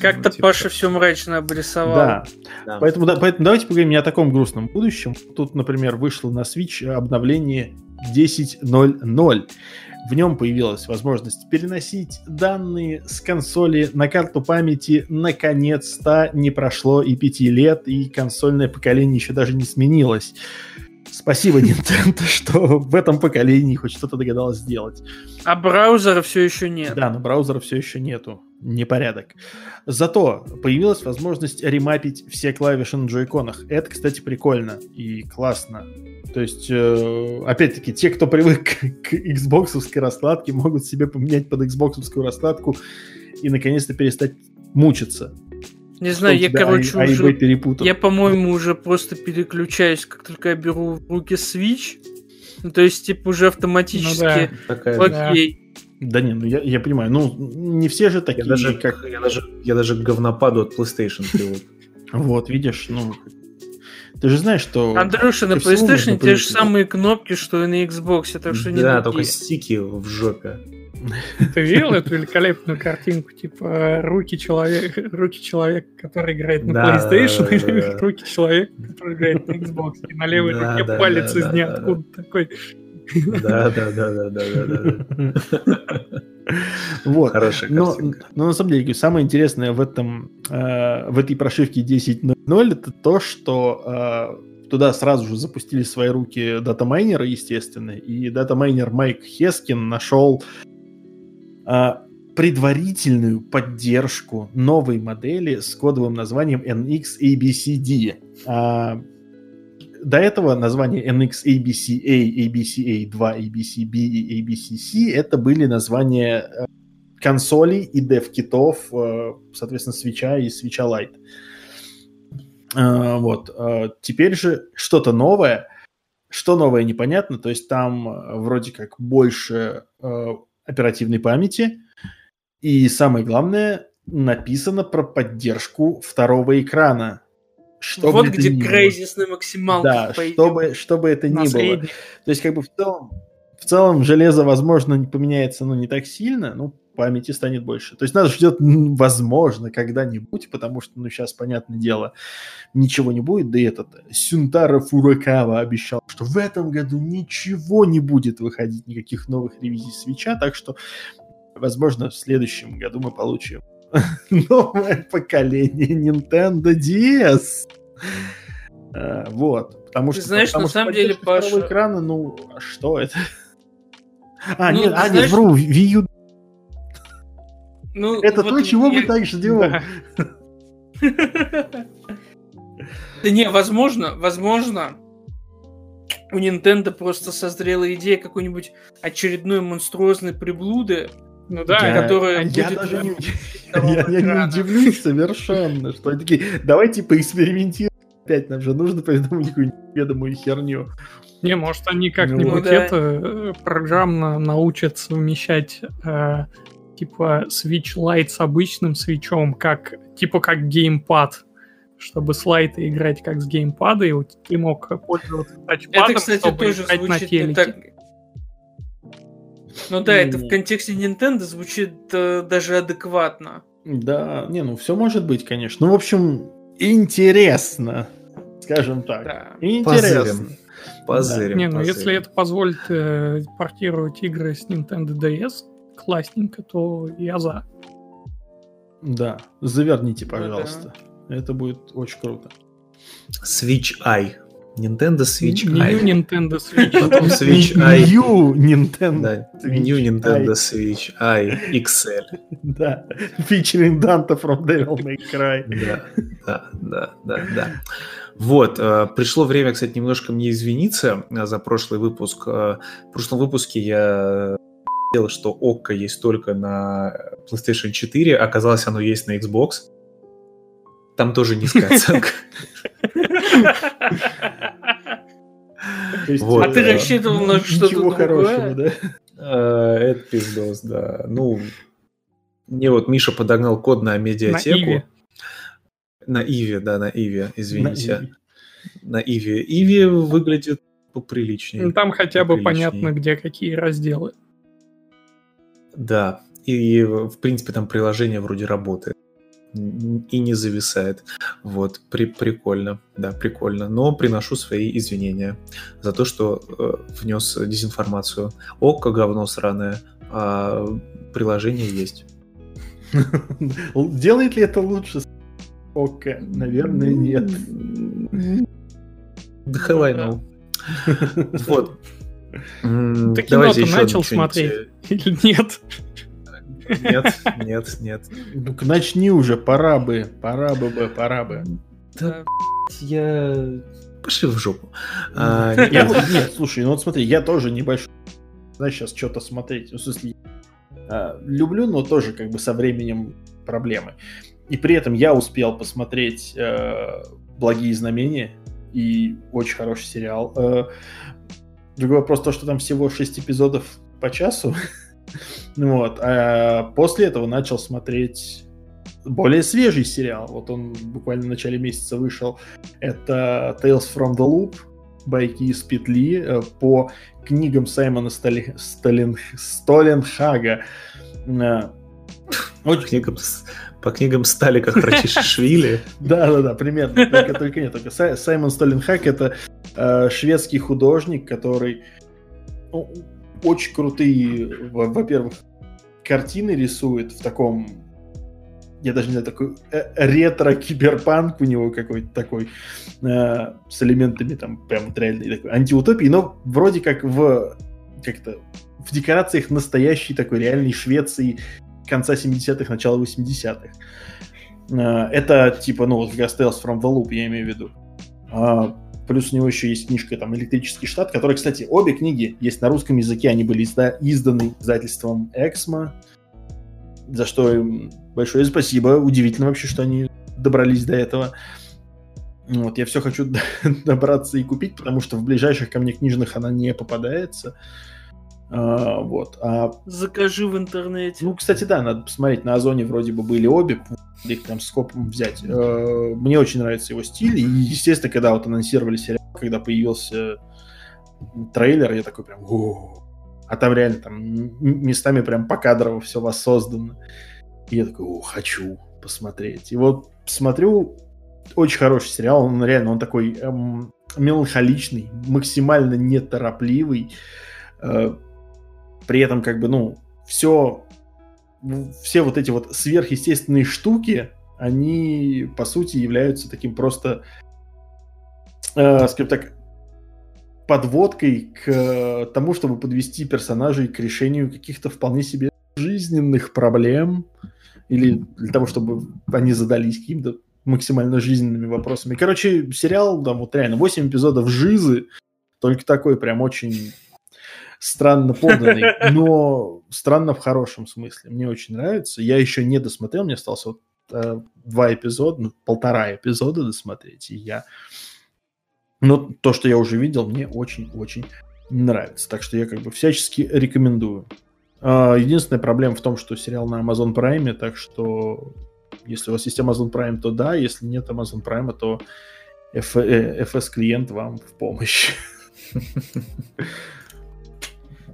Как-то типа Паша так. все мрачно обрисовал. Да. Да. Поэтому, да, поэтому давайте поговорим не о таком грустном будущем. Тут, например, вышло на Switch обновление 10.0.0. В нем появилась возможность переносить данные с консоли на карту памяти. Наконец-то не прошло и пяти лет, и консольное поколение еще даже не сменилось. Спасибо, [laughs] Nintendo, что в этом поколении хоть что-то догадалось сделать. А браузера все еще нет. Да, но браузера все еще нету. Непорядок. Зато появилась возможность ремапить все клавиши на джойконах. Это, кстати, прикольно и классно. То есть, э, опять-таки, те, кто привык к, Xbox раскладке, могут себе поменять под Xbox раскладку и наконец-то перестать мучиться. Не знаю, я, короче, А- А уже... Перепутал. Я, по-моему, уже просто переключаюсь, как только я беру в руки Switch. Ну, то есть, типа, уже автоматически... Такая, Да. Окей. Да не, ну я, я понимаю, ну не все же Я такие, даже, как... я, даже, я даже к говнопаду от PlayStation привык. Вот, видишь, ну... Ты же знаешь, что... Андрюша, на PlayStation те же самые кнопки, что и на Xbox, так что не Да, только стики в жопе. Ты видел эту великолепную картинку, типа руки человека, руки человека, который играет на да, PlayStation, да, да. руки человека, который играет на Xbox, и на левой руке палец из да, ниоткуда да. такой. Да, да, да, да, да, да, да. Вот. Хорошая но, но на самом деле самое интересное в этом э, в этой прошивке 10.0 это то, что э, туда сразу же запустили свои руки датамайнеры, естественно, и датамайнер Майк Хескин нашел э, предварительную поддержку новой модели с кодовым названием NX-ABCD. А, до этого название NX ABCA, ABCA2, ABCB и ABCC это были названия э, консолей и дев-китов, э, соответственно, свеча и свеча Lite. Э, вот. Теперь же что-то новое. Что новое, непонятно. То есть там вроде как больше оперативной памяти. И самое главное, написано про поддержку второго экрана. Что вот где крейзис на максималку Да, чтобы, чтобы это ни было. То есть, как бы в целом, в целом железо, возможно, не поменяется, но не так сильно, ну, памяти станет больше. То есть нас ждет, возможно, когда-нибудь, потому что, ну, сейчас, понятное дело, ничего не будет. Да и этот Сюнтара Фуракава обещал, что в этом году ничего не будет выходить, никаких новых ревизий свеча, так что, возможно, в следующем году мы получим [laughs] новое поколение Nintendo DS. А, вот. Потому что, знаешь, потому на самом деле, Паша... экрана, ну, а что это? [laughs] А, ну, нет, а, знаешь... нет, вру, Wii U. Ну, это вот то, чего я... мы так ждем. [laughs] Да [laughs] не, возможно, возможно, у Nintendo просто созрела идея какой-нибудь очередной монструозной приблуды, ну да, я, которая я будет... Даже не, [laughs] я, я не удивлюсь совершенно, что они такие, давайте поэкспериментируем опять, нам же нужно придумать какую-нибудь ведомую херню. Не, может, они как-нибудь ну, да. это э, программно научат совмещать э, типа Switch Lite с обычным свечом, как типа как геймпад чтобы слайды играть как с геймпада, и ты мог пользоваться тачпадом, Это, кстати, чтобы тоже играть на телеке. Так... Ну да, это в контексте Nintendo звучит э, даже адекватно. Да, не, ну все может быть, конечно. Ну, в общем, интересно, скажем так. Да. Интересно. Позырим. Позырим. Да. Не, ну позырим. если это позволит э, портировать игры с Nintendo DS классненько, то я за. Да, заверните, пожалуйста. Да. Это будет очень круто. Switch Eye. Nintendo Switch New Eye. Nintendo Switch. Потом Switch Eye. New Nintendo. Да, New Nintendo Switch Eye XL. Да, featuring Dante from Devil May Cry. Да, да, да, да, да. Вот, э, пришло время, кстати, немножко мне извиниться э, за прошлый выпуск. Э, в прошлом выпуске я делал, что ОККО есть только на PlayStation 4, оказалось, оно есть на Xbox. Там тоже низкая [laughs] оценка. А ты рассчитывал на что-то хорошего, да? А, это пиздос, да. Ну, мне вот Миша подогнал код на медиатеку. На Иве, да, на Иве, извините. На Иве. Иве выглядит поприличнее. Ну, там хотя бы понятно, где какие разделы. Да, и в принципе там приложение вроде работает и не зависает. Вот, при, прикольно, да, прикольно. Но приношу свои извинения за то, что э, внес дезинформацию. Око говно сраное, а приложение есть. Делает ли это лучше? Око, наверное, нет. Да hell I know. Вот. Ты кино начал смотреть [laughs] или нет? Нет, [laughs] нет, нет. Ну начни уже, пора бы, пора бы, бы, пора бы. Да, я... Пошли в жопу. А, [laughs] нет, слушай, ну вот смотри, я тоже небольшой... Знаешь, сейчас что-то смотреть. Ну, в смысле, а, люблю, но тоже как бы со временем проблемы. И при этом я успел посмотреть э, «Благие знамения», и очень хороший сериал. Э, другой вопрос то, что там всего 6 эпизодов по часу. [laughs] Вот. А после этого начал смотреть более свежий сериал. Вот он буквально в начале месяца вышел. Это Tales from the Loop. байки из петли э, по книгам Саймона Стали... Сталин... Столенхага. Э, очень... Книгам, по книгам стали как Рачишвили. [laughs] Да-да-да, примерно. Только, только нет, только Саймон Столенхак это э, шведский художник, который ну, очень крутые, во-первых, картины рисует в таком я даже не знаю, такой э, ретро-киберпанк у него какой-то такой, э, с элементами там прям вот реальной такой антиутопии, но вроде как в как-то в декорациях настоящей такой реальной Швеции конца 70-х, начала 80-х. Э, это типа, ну, вот как Tales from the Loop, я имею в виду. А, плюс у него еще есть книжка там «Электрический штат», которая, кстати, обе книги есть на русском языке, они были изда- изданы издательством «Эксмо», за что им большое спасибо. Удивительно вообще, что они добрались до этого. Вот, я все хочу [laughs] добраться и купить, потому что в ближайших ко мне книжных она не попадается. А, вот. А... Закажи в интернете. Ну, кстати, да, надо посмотреть. На Озоне вроде бы были обе, их там скопом взять. А, мне очень нравится его стиль. И, естественно, когда вот анонсировали сериал, когда появился трейлер, я такой прям... О-о-о а там реально там местами прям по покадрово все воссоздано. И я такой, о, хочу посмотреть. И вот смотрю, очень хороший сериал, он реально, он такой эм, меланхоличный, максимально неторопливый, э, при этом как бы, ну, все, все вот эти вот сверхъестественные штуки, они, по сути, являются таким просто, э, скажем так, подводкой к э, тому, чтобы подвести персонажей к решению каких-то вполне себе жизненных проблем, или для того, чтобы они задались какими-то максимально жизненными вопросами. Короче, сериал, там вот реально 8 эпизодов жизы, только такой прям очень странно поданный, [laughs] но странно в хорошем смысле. Мне очень нравится. Я еще не досмотрел, мне осталось вот э, два эпизода, ну, полтора эпизода досмотреть, и я но то, что я уже видел, мне очень-очень нравится. Так что я как бы всячески рекомендую. А, единственная проблема в том, что сериал на Amazon Prime, так что если у вас есть Amazon Prime, то да, если нет Amazon Prime, то FS-клиент э, вам в помощь. [laughs]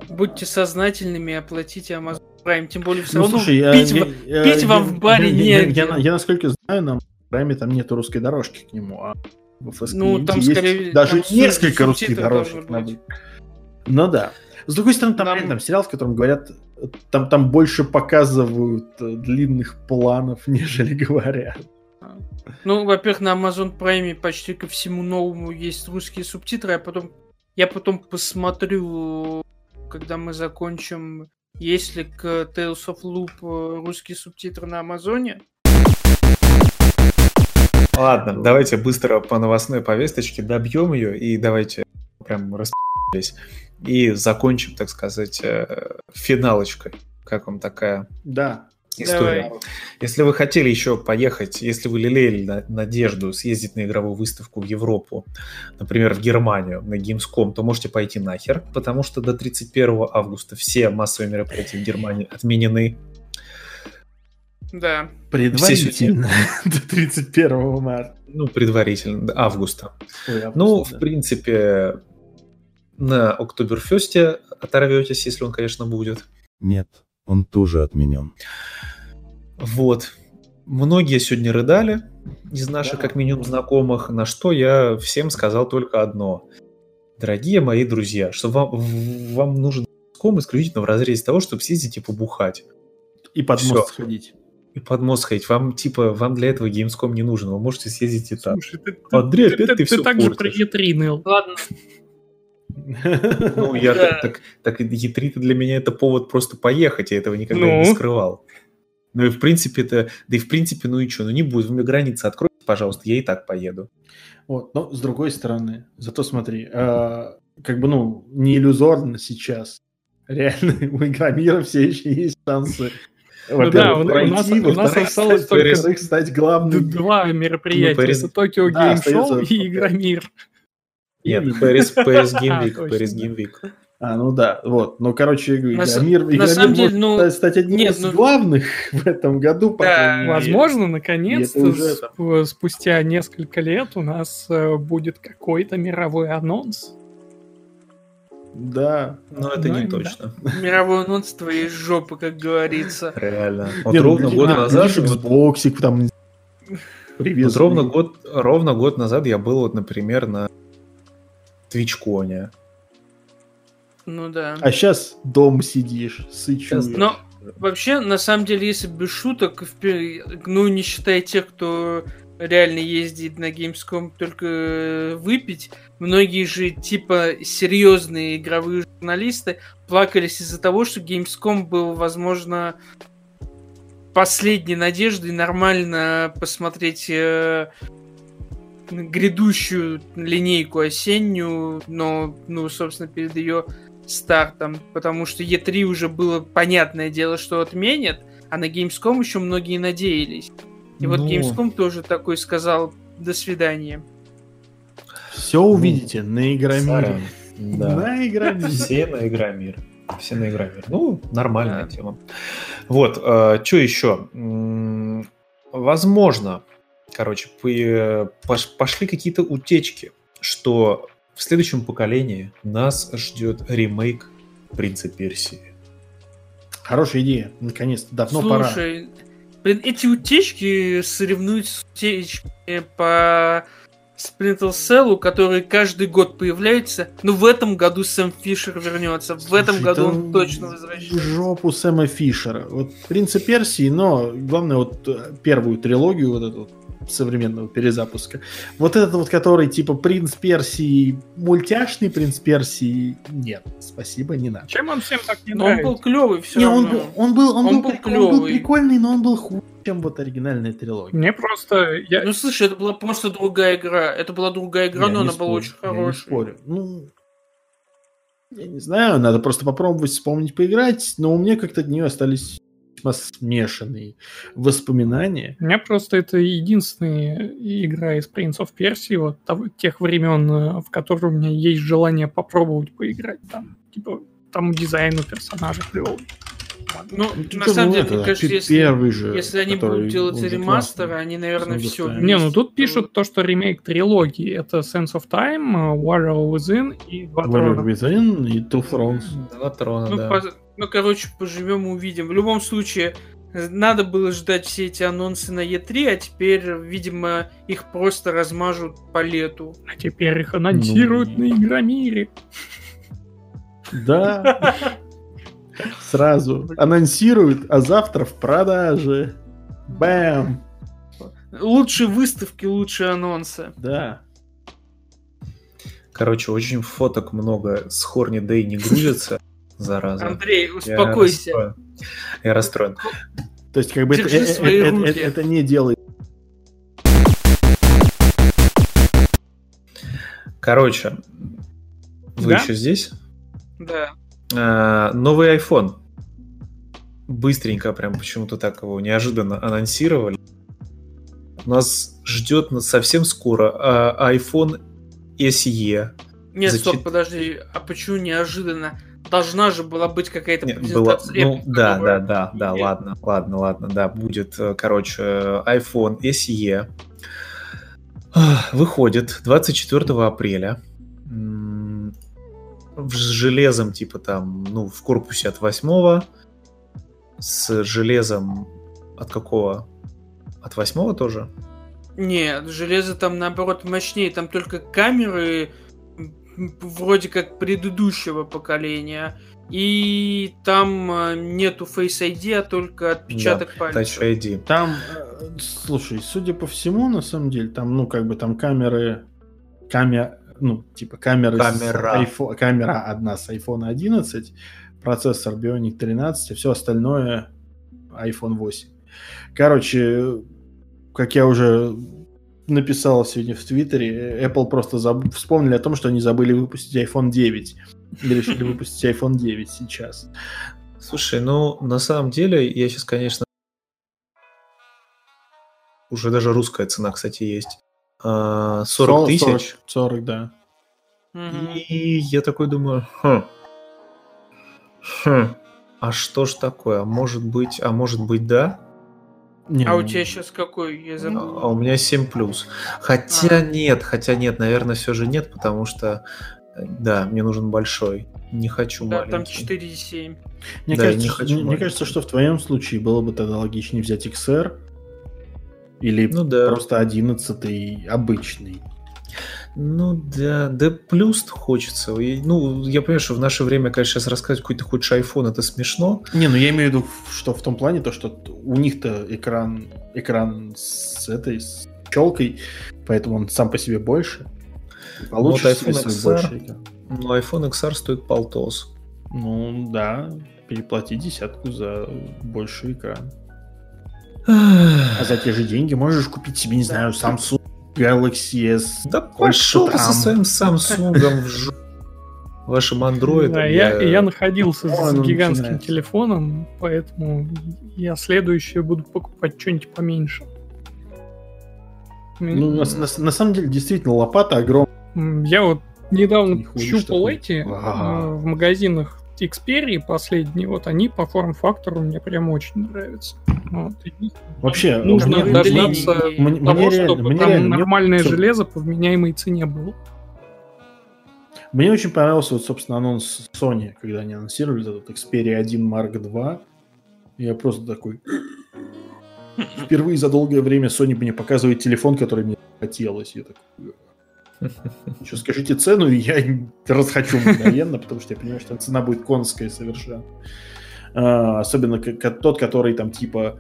Будьте сознательными оплатите Amazon Prime, тем более все ну, равно слушай, пить, я, я, пить я, вам я, в баре я, не. Я, я, я, насколько знаю, на Prime там нет русской дорожки к нему, а в Ну, там есть скорее... Даже там несколько русских дорожек. Ну да. С другой стороны, там, нам... там сериал, в котором говорят, там, там больше показывают э, длинных планов, [laughs] нежели говорят. Ну, во-первых, на Amazon Prime почти ко всему новому есть русские субтитры, а потом я потом посмотрю, когда мы закончим, есть ли к Tales of Loop э, русские субтитры на Амазоне. Ладно, давайте быстро по новостной повесточке добьем ее и давайте прям распись и закончим, так сказать, э, финалочкой. Как вам такая да. История? Давай. Если вы хотели еще поехать, если вы лелеяли надежду съездить на игровую выставку в Европу, например, в Германию, на Gamescom, то можете пойти нахер, потому что до 31 августа все массовые мероприятия в Германии отменены. Да. Предварительно. До 31 марта. Ну, предварительно, до августа. Ой, ну, да. в принципе, на Октоберфесте оторветесь, если он, конечно, будет. Нет, он тоже отменен. Вот. Многие сегодня рыдали из наших, как минимум, знакомых, на что я всем сказал только одно. Дорогие мои друзья, что вам, вам нужен ком исключительно в разрезе того, чтобы съездить и побухать. И под мост сходить и под мост ходить. Вам, типа, вам для этого Gamescom не нужен. Вы можете съездить и так. Слушай, ты, Андрей, опять ты, ты, ты все так же про E3 ныл. Ладно. Ну, [laughs] я так, так, так E3 для меня это повод просто поехать, я этого никогда ну? не скрывал. Ну и в принципе это, да и в принципе, ну и что, ну не будет, вы мне границы откройте, пожалуйста, я и так поеду. Вот, но с другой стороны, зато смотри, э, как бы, ну, не иллюзорно сейчас. Реально, [laughs] у Игромира все еще есть шансы ну да, у, пройти, у нас, у нас осталось только стать главным. два мероприятия. Ну, Это Токио Гейм Шоу и Игромир. Нет, Game [laughs] Week. Paris Game Week. А, ну да, вот. Ну, короче, На Игромир, на Игромир самом деле, ну, стать одним нет, из ну- главных [laughs] в этом году. Да. Возможно, наконец-то, это уже сп- спустя несколько лет у нас э, будет какой-то мировой анонс. Да. Но это не Знаем, да. точно. Мировой анонс твоей жопы, как говорится. Реально. Вот Не, ну, ровно год назад... Xboxик там привез. Вот ровно год, ровно год назад я был, вот, например, на Твичконе. Ну да. А сейчас дом сидишь, сычуешь. Но вообще, на самом деле, если без шуток, ну, не считая тех, кто реально ездит на Gamescom только э, выпить, многие же, типа, серьезные игровые журналисты плакались из-за того, что Gamescom был, возможно, последней надеждой нормально посмотреть э, грядущую линейку осеннюю, но, ну, собственно, перед ее стартом, потому что E3 уже было понятное дело, что отменят, а на Gamescom еще многие надеялись. И вот Ну. Gamescom тоже такой сказал «до свидания». Все увидите на Игромире. Да. На Игромире. Все на Игромир. Все на Игромир. Ну, нормальная Да. тема. Вот, что еще? Возможно, короче, пошли какие-то утечки, что в следующем поколении нас ждет ремейк Принца Персии. Хорошая идея. Наконец-то. Давно пора. Слушай, блин, эти утечки соревнуются с утечками по Splinter Cell, которые каждый год появляются. Но в этом году Сэм Фишер вернется. В этом Слушай, году да он точно возвращается. жопу Сэма Фишера. Вот «Принца Персии», но главное вот э, первую трилогию вот эту вот современного перезапуска. Вот этот вот, который типа «Принц Персии», мультяшный «Принц Персии», нет, спасибо, не надо. Чем он всем так не Но он нравится? был клевый все Не, равно. он был, он был, он, Он был, был прик- он был прикольный, но он был хуже, чем вот оригинальная трилогия. Мне просто... Я... Ну, слушай, это была просто другая игра. Это была другая игра, Я но она была спорю, очень я не спорю. Ну, я не знаю, надо просто попробовать вспомнить, поиграть, но у меня как-то от нее остались весьма смешанные воспоминания. У меня просто это единственная игра из Prince of Persia, вот того- тех времен, э, в которые у меня есть желание попробовать поиграть. Там, типа, там дизайн у персонажа клевый. Ну, Ну, на ну, самом деле, это, мне кажется, если, первый же, если они будут делать ремастеры, они, наверное, все. Не, ну тут пишут то, что ремейк трилогии. Это Sense of Time, э, Warrior Within и Два Warrior. Within и Two Thrones. Два трона, Ну, да. по- ну, короче, поживем и увидим. В любом случае, надо было ждать все эти анонсы на E3, а теперь, видимо, их просто размажут по лету. А теперь их анонсируют Ну, на Игромире. Да. Сразу анонсируют, а завтра в продаже. Бэм! Лучшие выставки, лучшие анонсы. Да. Короче, очень фоток много с Хорни Дэй не грузится, зараза. Андрей, Я успокойся. расстроен. Я расстроен. То есть, как бы это, Держи э- э- свои э- руки. э- это не делает. Короче, вы Да? еще здесь? Да. А, новый iPhone. Быстренько прям почему-то так его неожиданно анонсировали. Нас ждет на- совсем скоро а, iPhone SE. Нет, За стоп, подожди, а почему неожиданно? Должна же была быть какая-то Нет, презентация. ну, Apple, да, да, да, да, ладно, ладно, ладно, да, будет, э, короче, э, iPhone SE выходит 24 апреля с железом, типа там, ну, в корпусе от 8 с железом от какого? От 8 тоже? Нет, железо там наоборот мощнее, там только камеры вроде как предыдущего поколения. И там э, нету Face ID, а только отпечаток Touch пальца. ID. Там, э, слушай, судя по всему, на самом деле, там, ну, как бы там камеры, камера, ну, типа камеры, с Камера. iPhone- камера одна с iPhone 11, процессор Bionic 13, а все остальное iPhone 8. Короче, как я уже написал сегодня в Твиттере, Apple просто заб- вспомнили о том, что они забыли выпустить iPhone 9. И решили выпустить iPhone 9 сейчас. Слушай, ну, на самом деле, я сейчас, конечно... Уже даже русская цена, кстати, есть. А, 40 тысяч. 40, да. Мгм. И я такой думаю, хм, Хм. А что ж такое? А может быть, а может быть, да? Не, а у тебя сейчас какой? Я забыл. А у меня 7 плюс. Хотя а. нет, хотя нет, наверное, все же нет, потому что э, да, мне нужен большой. Не хочу да, маленький. там 4,7. Мне, да, кажется, не хочу мне кажется, что в твоем случае было бы тогда логичнее взять XR или ну, да. просто 11 обычный. Ну да, да плюс хочется. И, ну, я понимаю, что в наше время, конечно, сейчас рассказывать какой-то худший iPhone, это смешно. Не, ну я имею в виду, что в том плане, то, что у них-то экран, экран с этой, с челкой, поэтому он сам по себе больше. Получится ну, вот iPhone XR, больше Ну, iPhone XR стоит полтос. Ну, да, переплати десятку за больший экран. А за те же деньги можешь купить себе, не знаю, Samsung Galaxy S. Да пошел со своим Samsung в вашим Android. Да, я, я находился с гигантским начинается. телефоном, поэтому я следующее буду покупать что-нибудь поменьше. Ну, на, на, на самом деле, действительно, лопата огромная. Я вот недавно щупал эти а в магазинах Xperia последние, вот они по форм-фактору мне прям очень нравятся. Вот. Вообще, нужно мне, дождаться мне, того, мне чтобы мне там реально, нормальное мне... железо по вменяемой цене было. Мне очень понравился, вот, собственно, анонс Sony, когда они анонсировали этот Xperia 1 Mark II. Я просто такой... [clears throat] Впервые за долгое время Sony мне показывает телефон, который мне хотелось. Я такой... Еще скажите цену, и я расхочу мгновенно, потому что я понимаю, что цена будет конская совершенно. А, особенно тот, который там типа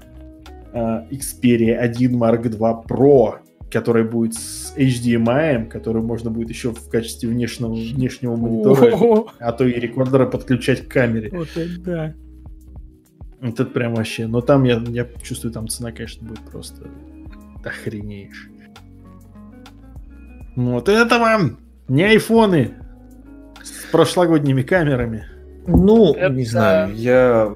а, Xperia 1 Mark II Pro, который будет с HDMI, который можно будет еще в качестве внешнего, внешнего монитора, а то и рекордера подключать к камере. Вот это да. Вот это прям вообще. Но там я, я чувствую, там цена, конечно, будет просто охренеешь. Вот это вам не айфоны с прошлогодними камерами. Ну, это... не знаю, я...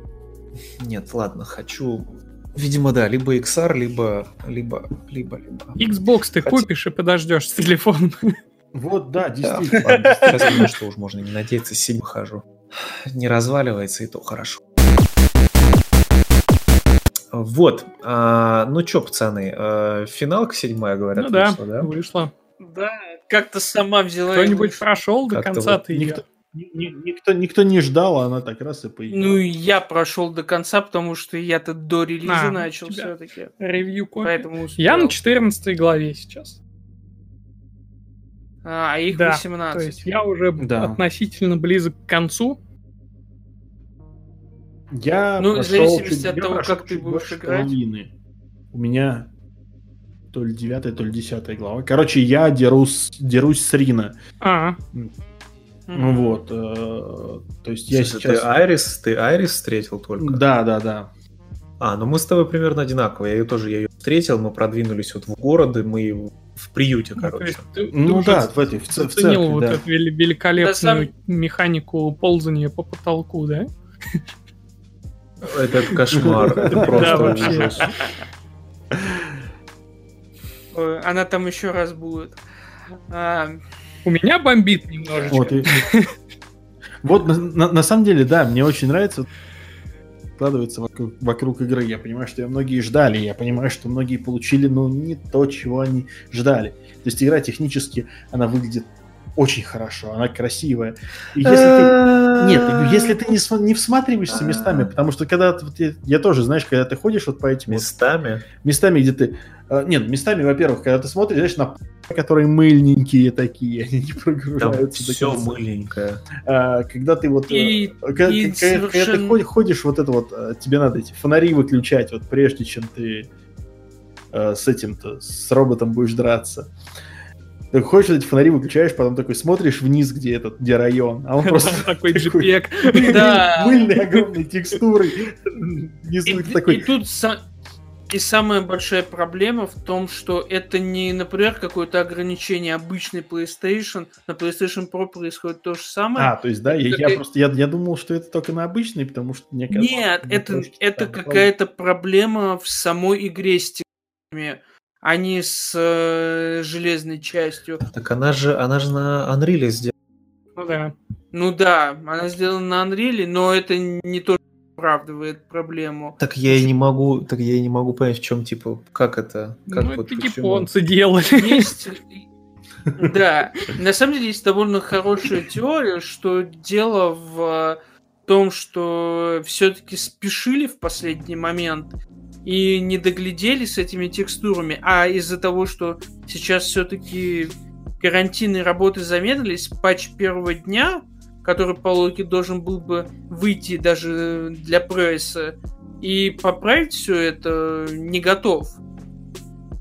Нет, ладно, хочу... Видимо, да, либо XR, либо... Либо, либо, либо... Xbox ты Хотя... купишь и подождешь с телефоном. Вот, да, действительно. Да, ладно, что уж можно не надеяться, сильно хожу. Не разваливается, и то хорошо. Вот. А, ну что, пацаны, а, финалка седьмая, говорят, ну, вышла, да? вышла. Да, как-то сама взяла. Кто-нибудь прошел до конца вот ты никто, никто, никто не ждал, а она так раз и появилась. Ну, я прошел до конца, потому что я-то до релиза а, начал все-таки. Ревью. Поэтому Я на 14 главе сейчас. А, а их да, 18. То есть я уже да. относительно близок к концу. Я ну, в зависимости от того, как ты будешь играть. Половины. У меня то ли 9, то ли 10 глава. Короче, я дерусь, дерусь с Рина. А. Ну вот. Э, то есть я сейчас... Ты Айрис, ты Айрис встретил только? Да, да, да. А, ну мы с тобой примерно одинаковые. Я ее тоже я ее встретил, мы продвинулись вот в город, и мы в приюте, ну, короче. Ты, ну ты да, в этой, в, в церкви, вот да. эту великолепную да, сам... механику ползания по потолку, да? Это кошмар, [laughs] это просто ужас. Она там еще раз будет. У меня бомбит немножечко. Вот, и... вот на, на, на самом деле, да, мне очень нравится складывается вокруг, вокруг игры. Я понимаю, что многие ждали, я понимаю, что многие получили, ну, не то, чего они ждали. То есть игра технически, она выглядит очень хорошо, она красивая. И если ты... Нет, если ты не, не всматриваешься местами, потому что когда вот я, я тоже, знаешь, когда ты ходишь вот по этим местами, вот, местами, где ты, э, нет, местами, во-первых, когда ты смотришь, знаешь, на которые мыльненькие такие, [laughs] они не прогружаются. Там все мыленькое. А, когда ты вот, и, э, когда, и когда, совершенно... когда ты ходишь, ходишь, вот это вот, э, тебе надо эти фонари выключать, вот прежде чем ты с этим-то, с роботом будешь драться. Ты ходишь, эти фонари выключаешь, потом такой смотришь вниз, где этот, где район, а он [laughs] просто такой JPEG. Мыльные огромные текстуры. И тут и самая большая проблема в том, что это не, например, какое-то ограничение обычный PlayStation. На PlayStation Pro происходит то же самое. А, то есть, да, я, я просто я, я думал, что это только на обычный, потому что мне кажется... Нет, это, это какая-то проблема в самой игре с текстурами а не с э, железной частью. Так она же, она же на Unreal сделана. Ну да. Ну да, она сделана на Unreal, но это не то, что оправдывает проблему. Так я и не могу, так я и не могу понять, в чем типа, как это, как ну, вот это почему? японцы делали. Есть... [laughs] Да, на самом деле есть довольно хорошая теория, что дело в том, что все-таки спешили в последний момент и не доглядели с этими текстурами, а из-за того, что сейчас все-таки карантинные работы замедлились, патч первого дня, который по логике должен был бы выйти даже для пресса, и поправить все это не готов.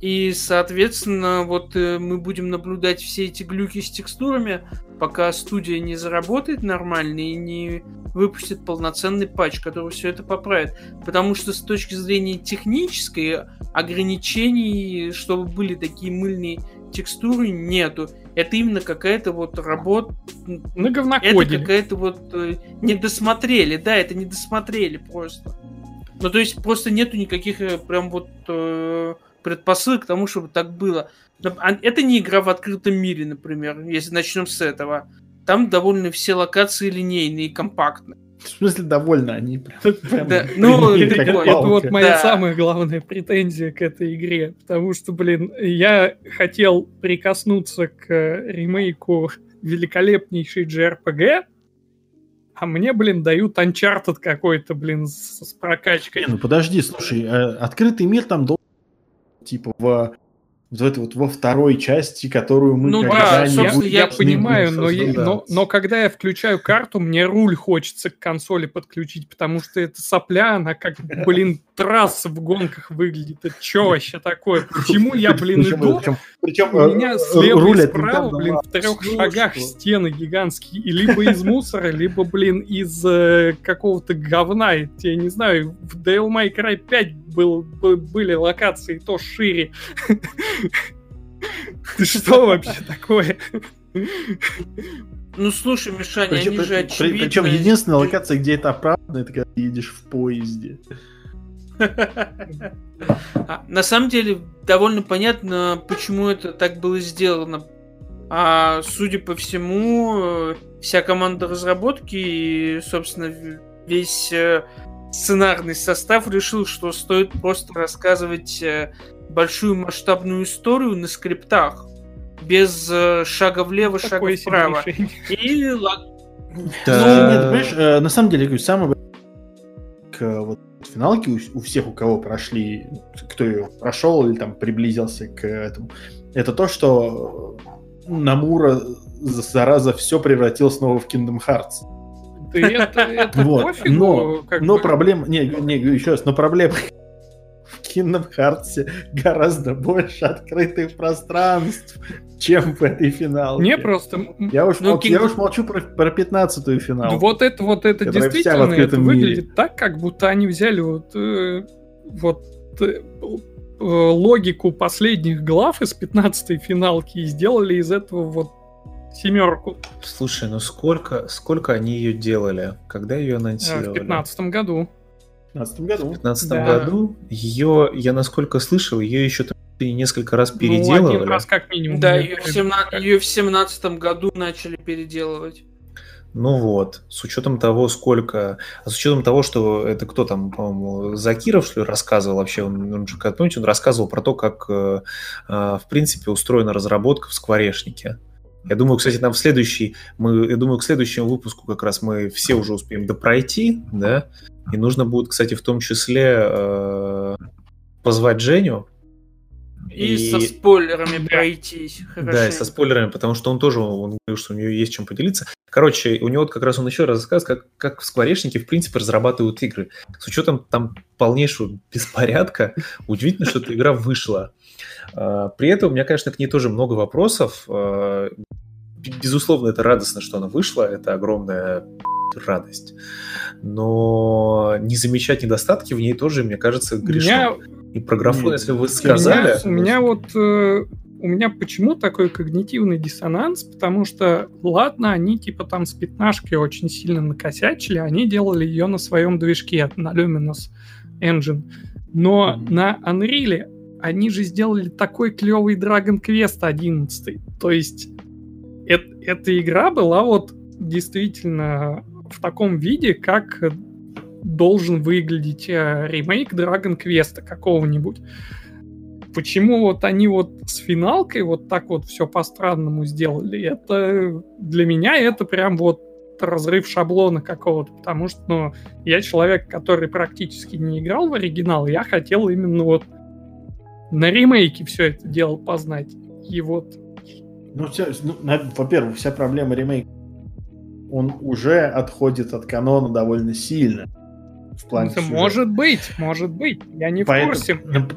И, соответственно, вот э, мы будем наблюдать все эти глюки с текстурами, пока студия не заработает нормально и не выпустит полноценный патч, который все это поправит. Потому что с точки зрения технической ограничений, чтобы были такие мыльные текстуры, нету. Это именно какая-то вот работа... На Это какая-то вот... Э, не досмотрели, да, это не досмотрели просто. Ну, то есть просто нету никаких э, прям вот предпосылок к тому, чтобы так было. А, это не игра в открытом мире, например, если начнем с этого. Там довольно все локации линейные и компактные. В смысле, довольно они прям... Да, ну, это вот моя самая главная претензия к этой игре, потому что, блин, я хотел прикоснуться к ремейку великолепнейшей JRPG, а мне, блин, дают Uncharted какой-то, блин, с, с прокачкой. Не, ну подожди, слушай, э, открытый мир там должен типа в вот это вот во второй части, которую мы ну, да, я, я понимаю, но, я, но, но когда я включаю карту, мне руль хочется к консоли подключить, потому что эта сопля, она как, блин, трасса в гонках выглядит. Это что вообще такое? Почему я, [laughs] блин, иду? Причем, причем у меня э, слева и справа, блин, в трех шагах стены гигантские, и либо из мусора, либо, блин, из э, какого-то говна. Я не знаю, в Devil May Cry 5 был, были локации то шире. [laughs] Что вообще такое? Ну слушай, Мишаня, причем, они же очевидно... Причем единственная локация, где это оправдано, это когда ты едешь в поезде. А, на самом деле, довольно понятно, почему это так было сделано. А судя по всему, вся команда разработки и, собственно, весь э, сценарный состав решил, что стоит просто рассказывать э, большую масштабную историю на скриптах без э, шага влево, Такое шага вправо. Или да. Ну, нет, понимаешь, э, на самом деле, говорю, самое к вот финалке у, у всех, у кого прошли, кто ее прошел или там приблизился к этому, это то, что Намура зараза все превратил снова в Kingdom Hearts. Это, это вот. пофигу, но, но бы... проблема, не, не, еще раз, но проблема в Kingdom Hearts гораздо больше открытых пространств, чем в этой финалке. Не просто... Я уж, ну, молчу, King... я уж молчу про, про 15-ю финал. Вот это вот это действительно это выглядит мире. так, как будто они взяли вот, э, вот э, э логику последних глав из 15-й финалки и сделали из этого вот семерку. Слушай, ну сколько, сколько они ее делали? Когда ее анонсировали? В 15 году. В 15 году. В 15 да. году ее, я насколько слышал, ее еще несколько раз переделывали. Ну, один раз как минимум. Да, ее в, 17, ее в 17 году начали переделывать. Ну вот, с учетом того, сколько... А с учетом того, что это кто там, по-моему, Закиров, что ли, рассказывал вообще, он, он же, как помните, он рассказывал про то, как, э, э, в принципе, устроена разработка в скворечнике. Я думаю, кстати, нам в следующий, мы, я думаю, к следующему выпуску как раз мы все уже успеем допройти, да, и нужно будет, кстати, в том числе э, позвать Женю. И, и со спойлерами пройтись. Да, и со спойлерами, потому что он тоже, он говорил, что у него есть чем поделиться. Короче, у него как раз он еще раз рассказывает, как, как в Скворечнике, в принципе, разрабатывают игры. С учетом там полнейшего беспорядка, удивительно, что эта игра вышла. А, при этом у меня, конечно, к ней тоже много вопросов. Безусловно, это радостно, что она вышла, это огромная радость. Но не замечать недостатки в ней тоже, мне кажется, грешно. Меня... И про графон, если вы сказали... У меня, у меня вот... Э, у меня почему такой когнитивный диссонанс? Потому что, ладно, они типа там с пятнашки очень сильно накосячили, они делали ее на своем движке, на Luminous Engine. Но mm-hmm. на Unreal они же сделали такой клевый Dragon Quest 11. То есть это, эта игра была вот действительно в таком виде, как должен выглядеть э, ремейк Dragon Quest какого-нибудь. Почему вот они вот с финалкой вот так вот все по-странному сделали, это для меня это прям вот разрыв шаблона какого-то, потому что, ну, я человек, который практически не играл в оригинал, я хотел именно вот на ремейке все это дело познать. И вот... Ну, вся, ну во-первых, вся проблема ремейка, он уже отходит от канона довольно сильно в плане Это может быть, может быть. Я не поэтому, в курсе.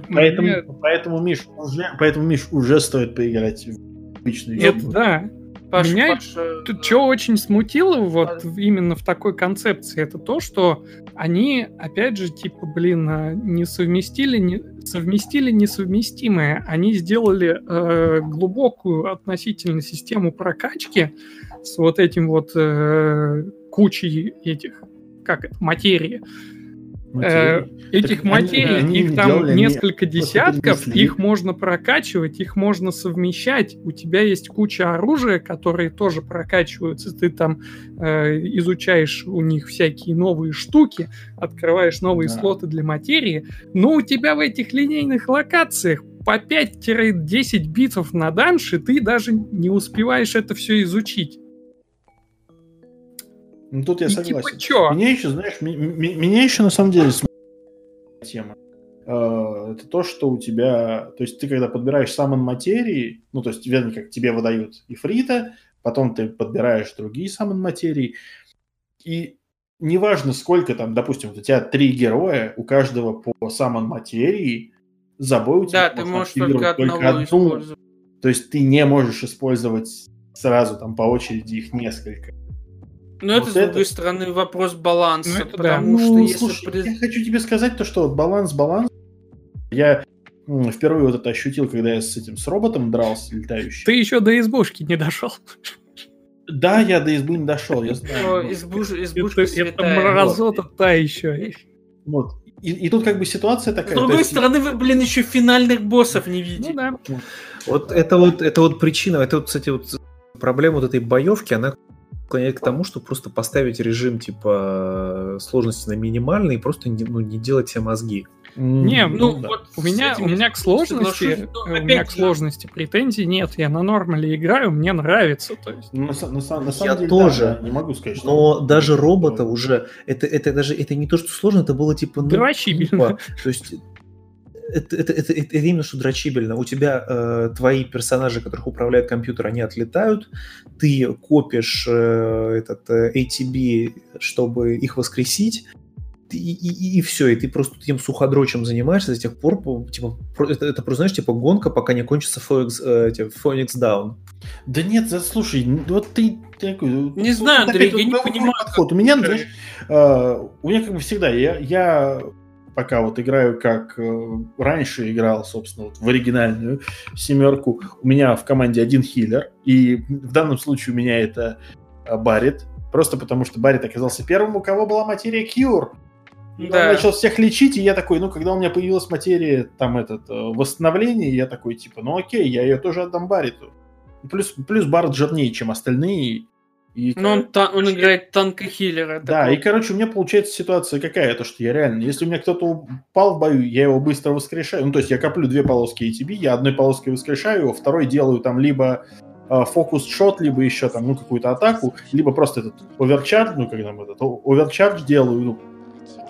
Поэтому, Мне... поэтому, Миш, уже, поэтому, Миш, уже стоит поиграть в обычную Это да. Паш, Меня Паш, тут да. что очень смутило вот а... именно в такой концепции, это то, что они, опять же, типа, блин, а, не совместили, не, совместили несовместимое. Они сделали э, глубокую относительно систему прокачки с вот этим вот э, кучей этих, как это, материи. Э, этих материй, они, их там делали, несколько десятков, их можно прокачивать, их можно совмещать. У тебя есть куча оружия, которые тоже прокачиваются. Ты там э, изучаешь у них всякие новые штуки, открываешь новые да. слоты для материи. Но у тебя в этих линейных локациях по 5-10 битов на данше ты даже не успеваешь это все изучить. Ну, тут я и типа согласен. Типа, чё? Меня еще, знаешь, меня еще на самом деле тема. Э, это то, что у тебя... То есть ты когда подбираешь самон материи, ну, то есть вернее, как тебе выдают ифрита, потом ты подбираешь другие самон материи, и неважно сколько там, допустим, у тебя три героя, у каждого по самон материи, за бой у тебя Да, ты можешь только, только одну. То есть ты не можешь использовать сразу там по очереди их несколько. Но вот это, с другой стороны, вопрос баланса, ну, это потому да. что ну, если... Слушай, я хочу тебе сказать то, что вот баланс, баланс, я впервые вот это ощутил, когда я с этим, с роботом дрался летающим. Ты еще до избушки не дошел. Да, я до избы не дошел, я знаю. Избуш, избушка это, это мразота та еще. Вот. И, и тут как бы ситуация такая. С другой есть... стороны, вы, блин, еще финальных боссов не видите. Ну, да. Вот это вот, это вот причина, это вот, кстати, вот проблема вот этой боевки, она склоняет к тому, что просто поставить режим типа сложности на минимальный и просто не, ну, не делать все мозги. Не, ну, ну да. вот у меня, у меня к сложности, у меня к сложности претензий нет. Я на нормале играю, мне нравится. То есть. Ну, на, на, на самом я деле, тоже. Да, не могу сказать, что. Но даже робота уже это, это даже это не то, что сложно, это было типа ну, типа, то есть это, это, это, это именно что дрочибельно. У тебя э, твои персонажи, которых управляет компьютер, они отлетают, ты копишь э, этот э, ATB, чтобы их воскресить, и, и, и все, и ты просто тем суходрочем занимаешься до тех пор, типа, это, это просто, знаешь, типа гонка, пока не кончится Phoenix, э, типа, Phoenix Down. Да нет, слушай, вот ты такой... Не вот, знаю, Андрей, я не понимаю. Подход. У меня, знаешь, э, у меня как бы всегда, я, я пока вот играю как э, раньше играл, собственно, вот в оригинальную семерку. У меня в команде один хиллер, и в данном случае у меня это э, Барит, просто потому что Барит оказался первым, у кого была материя Кьюр. И да. он начал всех лечить, и я такой, ну, когда у меня появилась материя, там, этот, э, восстановление, я такой, типа, ну, окей, я ее тоже отдам Бариту. Плюс, плюс Барт жирнее, чем остальные, и, Но он, та, он играет танка-хиллера. Да, такого. и, короче, у меня получается ситуация какая, то что я реально, если у меня кто-то упал в бою, я его быстро воскрешаю, ну, то есть я коплю две полоски ATB, я одной полоской воскрешаю его, второй делаю там либо фокус-шот, либо еще там, ну, какую-то атаку, либо просто этот оверчардж, ну, когда мы этот оверчардж делаю, ну,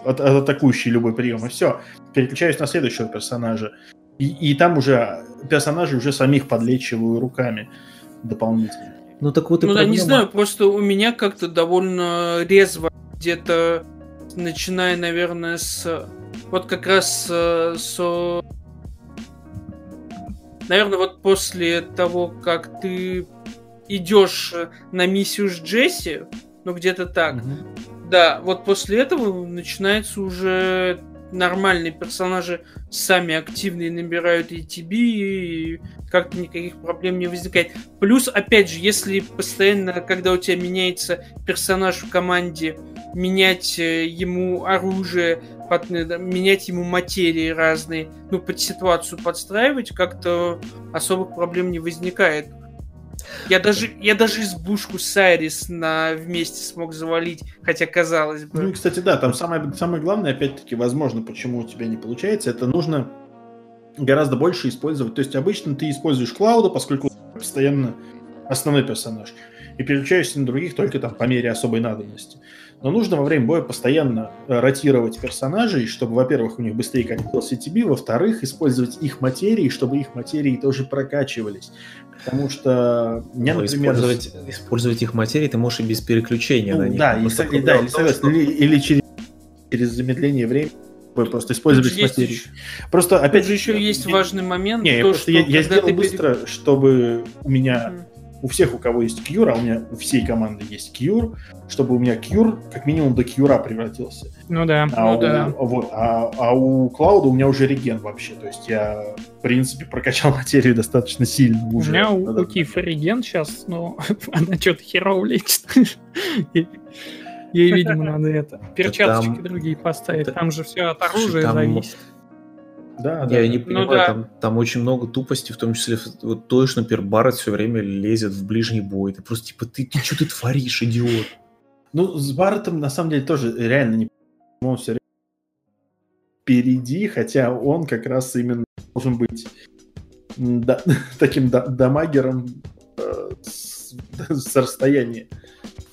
от, от атакующий любой прием, и все, переключаюсь на следующего персонажа. И, и там уже персонажи уже самих подлечиваю руками дополнительно. Ну так вот и Ну проблема... да, не знаю, просто у меня как-то довольно резво где-то начиная, наверное, с вот как раз с, с наверное, вот после того, как ты идешь на миссию с Джесси, ну где-то так. Mm-hmm. Да, вот после этого начинается уже нормальные персонажи сами активные набирают тебе, и как-то никаких проблем не возникает. Плюс, опять же, если постоянно, когда у тебя меняется персонаж в команде, менять э, ему оружие, под, э, менять ему материи разные, ну, под ситуацию подстраивать, как-то особых проблем не возникает. Я даже, я даже избушку Сайрис на вместе смог завалить, хотя казалось бы. Ну и, кстати, да, там самое, самое главное, опять-таки, возможно, почему у тебя не получается, это нужно гораздо больше использовать. То есть обычно ты используешь Клауда, поскольку постоянно основной персонаж, и переключаешься на других только там по мере особой надобности. Но нужно во время боя постоянно э, ротировать персонажей, чтобы, во-первых, у них быстрее копился TB, во-вторых, использовать их материи, чтобы их материи тоже прокачивались. Потому что мне, ну, например... Использовать, использовать их материи ты можешь и без переключения ну, на них. Да, и, и, да или, что... или, или через, через замедление времени просто использовать материи. Просто опять же еще есть важный момент. Не, то, просто я, я сделал быстро, пере... чтобы у меня mm у всех, у кого есть кьюр, а у меня у всей команды есть кьюр, чтобы у меня кьюр как минимум до кьюра превратился. Ну да, а ну у, да. Вот, а, а у Клауда у меня уже реген вообще, то есть я, в принципе, прокачал [laughs] материю достаточно сильно уже. У меня у, у Кифа реген сейчас, но [laughs] она что-то херово лечит. [laughs] Ей, видимо, надо это. Перчаточки другие поставить. Там же все от оружия зависит. Да, я да. не ну понимаю, ну, да. там, там очень много тупости, в том числе вот то, что, например, Барретт все время лезет в ближний бой. Ты просто типа, ты, ты что ты творишь, идиот? Ну, с Барреттом на самом деле тоже реально не он все время впереди, хотя он как раз именно должен быть да, [laughs] таким да, дамагером э, с, [laughs] с расстояния.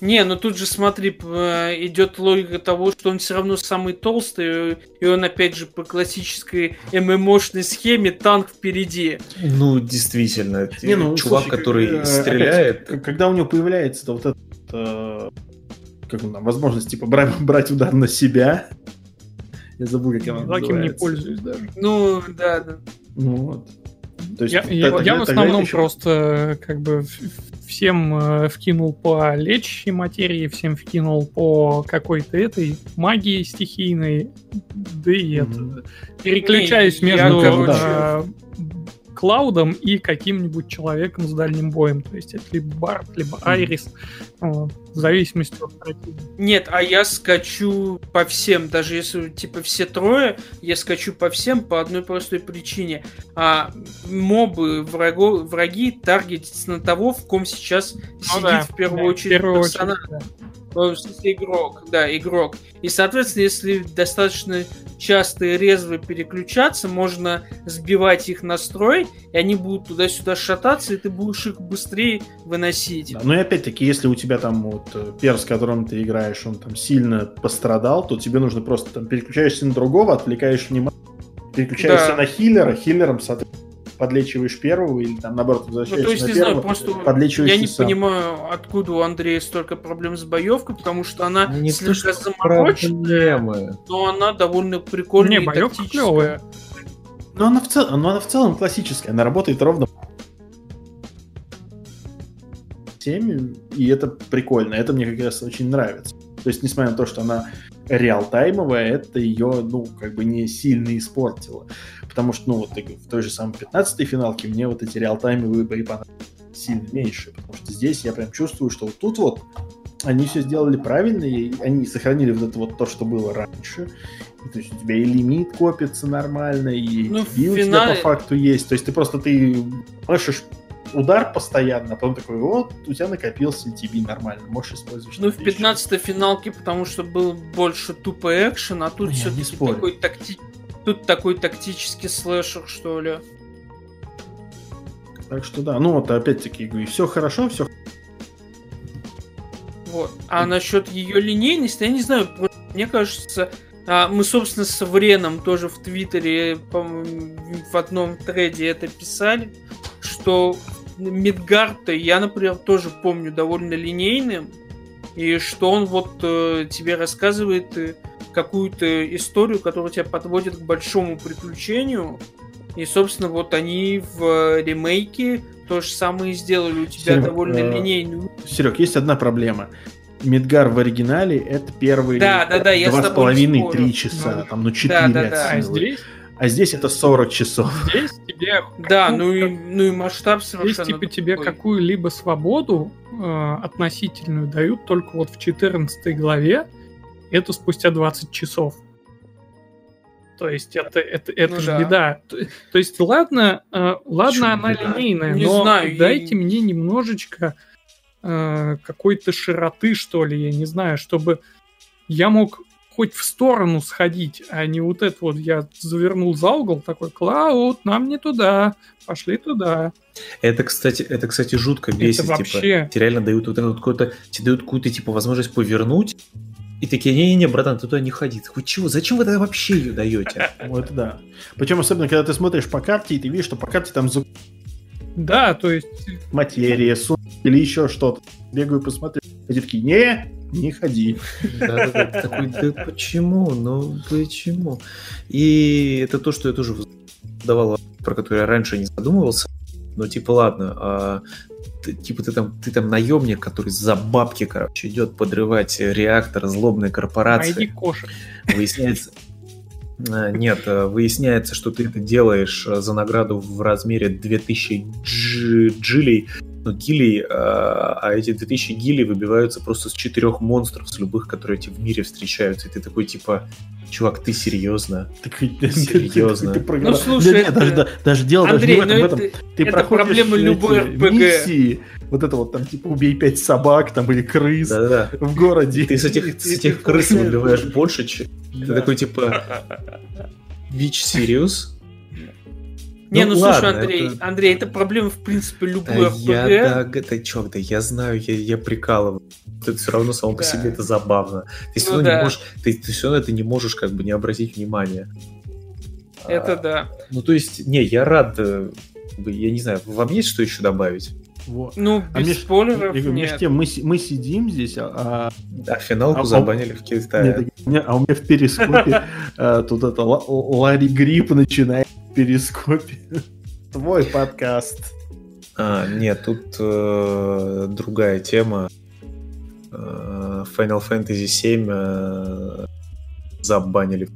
Не, ну тут же смотри, идет логика того, что он все равно самый толстый, и он опять же по классической ММОшной схеме танк впереди. Ну, действительно, не, ну, чувак, слушай, который как, э, стреляет. Опять, когда у него появляется вот этот э, как он там, возможность типа брать, [laughs] брать удар на себя. Я забыл, как она Таким не пользуюсь даже. Ну, да, да. Ну вот. То есть, я, я, я в основном еще... просто как бы всем э, вкинул по лечащей материи, всем вкинул по какой-то этой магии стихийной, да и mm-hmm. это. Переключаюсь между э, Клаудом и каким-нибудь человеком с дальним боем. То есть это либо Барт, либо Айрис, вот, в зависимости от противника. Нет, а я скачу по всем, даже если типа все трое, я скачу по всем по одной простой причине. А мобы, врагу, враги таргетятся на того, в ком сейчас ну, сидит да, в первую да, очередь персонаж. Очередь, да. В смысле, игрок, да, игрок. И, соответственно, если достаточно часто и резво переключаться, можно сбивать их настрой, и они будут туда-сюда шататься, и ты будешь их быстрее выносить. Да, ну и опять-таки, если у тебя там вот э, перс, с которым ты играешь, он там сильно пострадал, то тебе нужно просто там переключаешься на другого, отвлекаешь внимание, переключаешься да. на хиллера, хиллером, соответственно, подлечиваешь первого или там наоборот возвращаешься ну, то есть, на не первого, знаю, просто подлечиваешь Я не сам. понимаю, откуда у Андрея столько проблем с боевкой, потому что она не слегка замороченная, но она довольно прикольная не, и боевка клевая. Но она, в цел... но она в целом классическая, она работает ровно 7, и это прикольно, это мне как раз очень нравится. То есть, несмотря на то, что она реалтаймовая, это ее, ну, как бы не сильно испортило. Потому что, ну, вот в той же самой 15-й финалке мне вот эти реалтаймовые бои понравились сильно меньше. Потому что здесь я прям чувствую, что вот тут вот они все сделали правильно, и они сохранили вот это вот то, что было раньше. И, то есть у тебя и лимит копится нормально, и ну, финале... у тебя по факту есть. То есть ты просто ты можешь удар постоянно, а потом такой, вот, у тебя накопился тебе нормально, можешь использовать. Ну, в 15-й финалке, потому что был больше тупо экшен, а тут ну, все-таки такой такти... Тут такой тактический слэшер, что ли. Так что да, ну вот опять-таки говорю, все хорошо, все. Вот. А насчет ее линейности, я не знаю, мне кажется, а, мы, собственно, с Вреном тоже в Твиттере в одном треде это писали, что Мидгарта я, например, тоже помню довольно линейным, и что он вот э, тебе рассказывает э, какую-то историю, которая тебя подводит к большому приключению, и, собственно, вот они в ремейке то же самое сделали. У тебя Серег, довольно э, линейную. Серег, есть одна проблема. Мидгар в оригинале это первые да, да, да, два с половиной-три часа, ну, там, ну, четыре да, да, да. А здесь а здесь это 40 часов. Здесь тебе... Да, ну и, ну и масштаб совершенно Здесь типа тебе какую-либо свободу э, относительную дают только вот в 14 главе, это спустя 20 часов. То есть это, это, это ну, же да. беда. То, то есть, ладно, э, ладно, она беда? линейная, Не но знаю, дайте я... мне немножечко э, какой-то широты, что ли, я не знаю, чтобы я мог хоть в сторону сходить, а не вот это вот я завернул за угол, такой, Клауд, нам не туда, пошли туда. Это, кстати, это, кстати, жутко бесит. Это типа, вообще... Типа, тебе реально дают вот это какое-то, тебе дают какую-то, типа, возможность повернуть, и такие, не-не-не, братан, ты туда не ходи. Вы чего? Зачем вы тогда вообще ее даете? [laughs] Вот да. Причем особенно, когда ты смотришь по карте, и ты видишь, что по карте там да, то есть... Материя, сон или еще что-то. Бегаю посмотрю. Они такие, не, не ходи. Да, да, да. Такой, да почему? Ну, почему? И это то, что я тоже давал, про которое я раньше не задумывался. Но типа, ладно, а, ты, типа ты там, ты там наемник, который за бабки, короче, идет подрывать реактор злобной корпорации. Найди кошек. Выясняется, а, нет, э, выясняется, что ты это делаешь э, за награду в размере 2000 дж- джилей, ну, гилей, а, а эти 2000 гилей выбиваются просто с четырех монстров, с любых, которые эти в мире встречаются. И ты такой, типа, чувак, ты серьезно? Так, серьезно? ну, слушай, даже, дело Андрей, даже не в этом. Ну ты это проблема любой РПГ. вот это вот там, типа, убей пять собак там или крыс в городе. Ты с этих, с этих крыс выбиваешь больше, чем... Ты такой, типа, Вич Сириус? Не, ну, ну ладно, слушай, Андрей, это... Андрей, это проблема, в принципе, любой да Я, да, да, чё, да, я знаю, я, я прикалываю. Это все равно само да. по себе это забавно. Ты все, ну, равно да. не можешь, ты, ты все равно это не можешь как бы не обратить внимания. Это а, да. Ну, то есть, не, я рад, э, я не знаю, вам есть что еще добавить? Вот. Ну, а без а спойлеров меж, между тем, мы, мы сидим здесь, а... А финалку а, забанили в Китае. Нет, а у меня в перископе [laughs] э, тут это Ларри Грипп начинает перископе. Твой подкаст. А, нет, тут э, другая тема. Э, Final Fantasy VII э, забанили.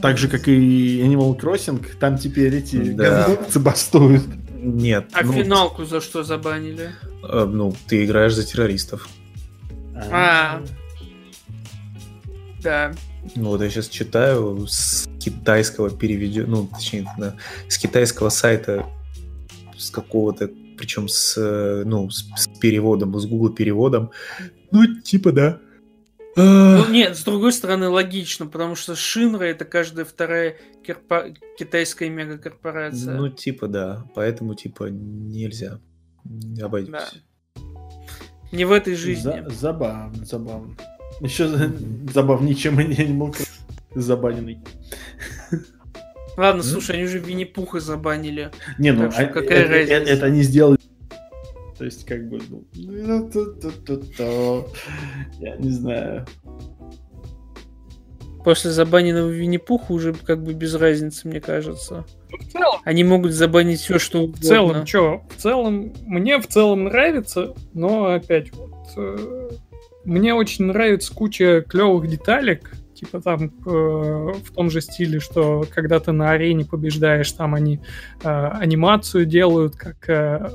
Так же, как и Animal Crossing, там теперь эти да. бастуют. Нет. А ну, финалку за что забанили? Э, ну, ты играешь за террористов. А. Да. Ну вот я сейчас читаю с китайского переведю, ну точнее, да, с китайского сайта, с какого-то, причем с, ну, с, с переводом, с Google переводом. Ну, типа, да. Ну, нет, с другой стороны, логично, потому что Шинра это каждая вторая корпо... китайская мегакорпорация. Ну, типа, да. Поэтому, типа, нельзя. Обойдемся. Да. Не в этой жизни. За- забавно, забавно. Еще забавнее, чем Animal Crossing забаненный. Ладно, слушай, они уже Винни-Пуха забанили. Не, ну, а, какая это, разница? Это, это они сделали. То есть, как бы, ну, я не знаю. После забаненного Винни-Пуха уже как бы без разницы, мне кажется. В целом, они могут забанить все, что угодно. В целом, что? В целом, мне в целом нравится, но опять вот э, мне очень нравится куча клевых деталек, типа там э, в том же стиле, что когда ты на арене побеждаешь, там они э, анимацию делают, как э,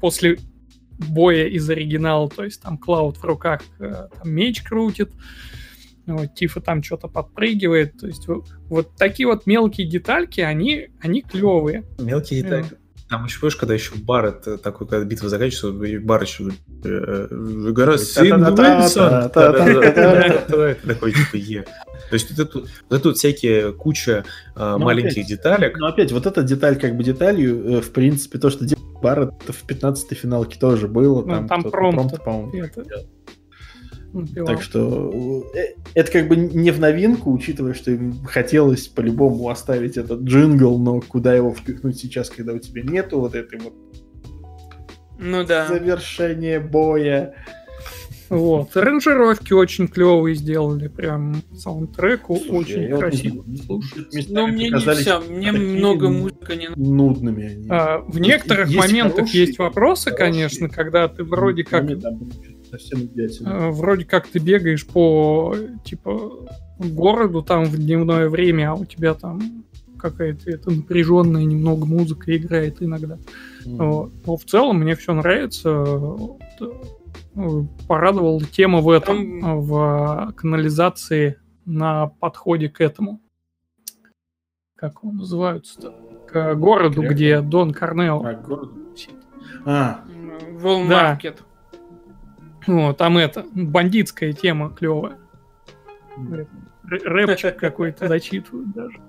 после боя из оригинала, то есть там Клауд в руках э, там меч крутит, вот, Тифа там что-то подпрыгивает, то есть вот, вот такие вот мелкие детальки, они, они клевые. Мелкие детальки. Там еще, помнишь, когда еще Барретт э, такой, когда битва заканчивается, и Бар еще гора сын Такой, типа, е. То есть это тут, это тут всякие куча э, маленьких опять, деталек. Ну, опять, вот эта деталь как бы деталью, э, в принципе, то, что делал Барретт в 15-й финалке тоже было. Ну, там, там промпт, промпт по-моему. Ну, так что э, это как бы не в новинку, учитывая, что им хотелось по-любому оставить этот джингл, но куда его впихнуть сейчас, когда у тебя нету вот этой вот ну да. завершения боя. Вот. Аранжировки очень клевые сделали, прям саундтреку Слушай, очень красиво. Но мне не все, мне много музыки не Нудными они. А, в некоторых есть моментах хорошие, есть вопросы, хорошие. конечно, когда ты вроде как... А, вроде как ты бегаешь по, типа, городу там в дневное время, а у тебя там какая-то это напряженная немного музыка играет иногда. Mm. Вот. Но в целом мне все нравится. Порадовала тема в этом, в канализации на подходе к этому. как его называются-то? К городу, Кряков? где Дон Корнео. А, город? А. Волмаркет. Да. Вот, там это, бандитская тема клевая. Рэпчик какой-то зачитывают даже.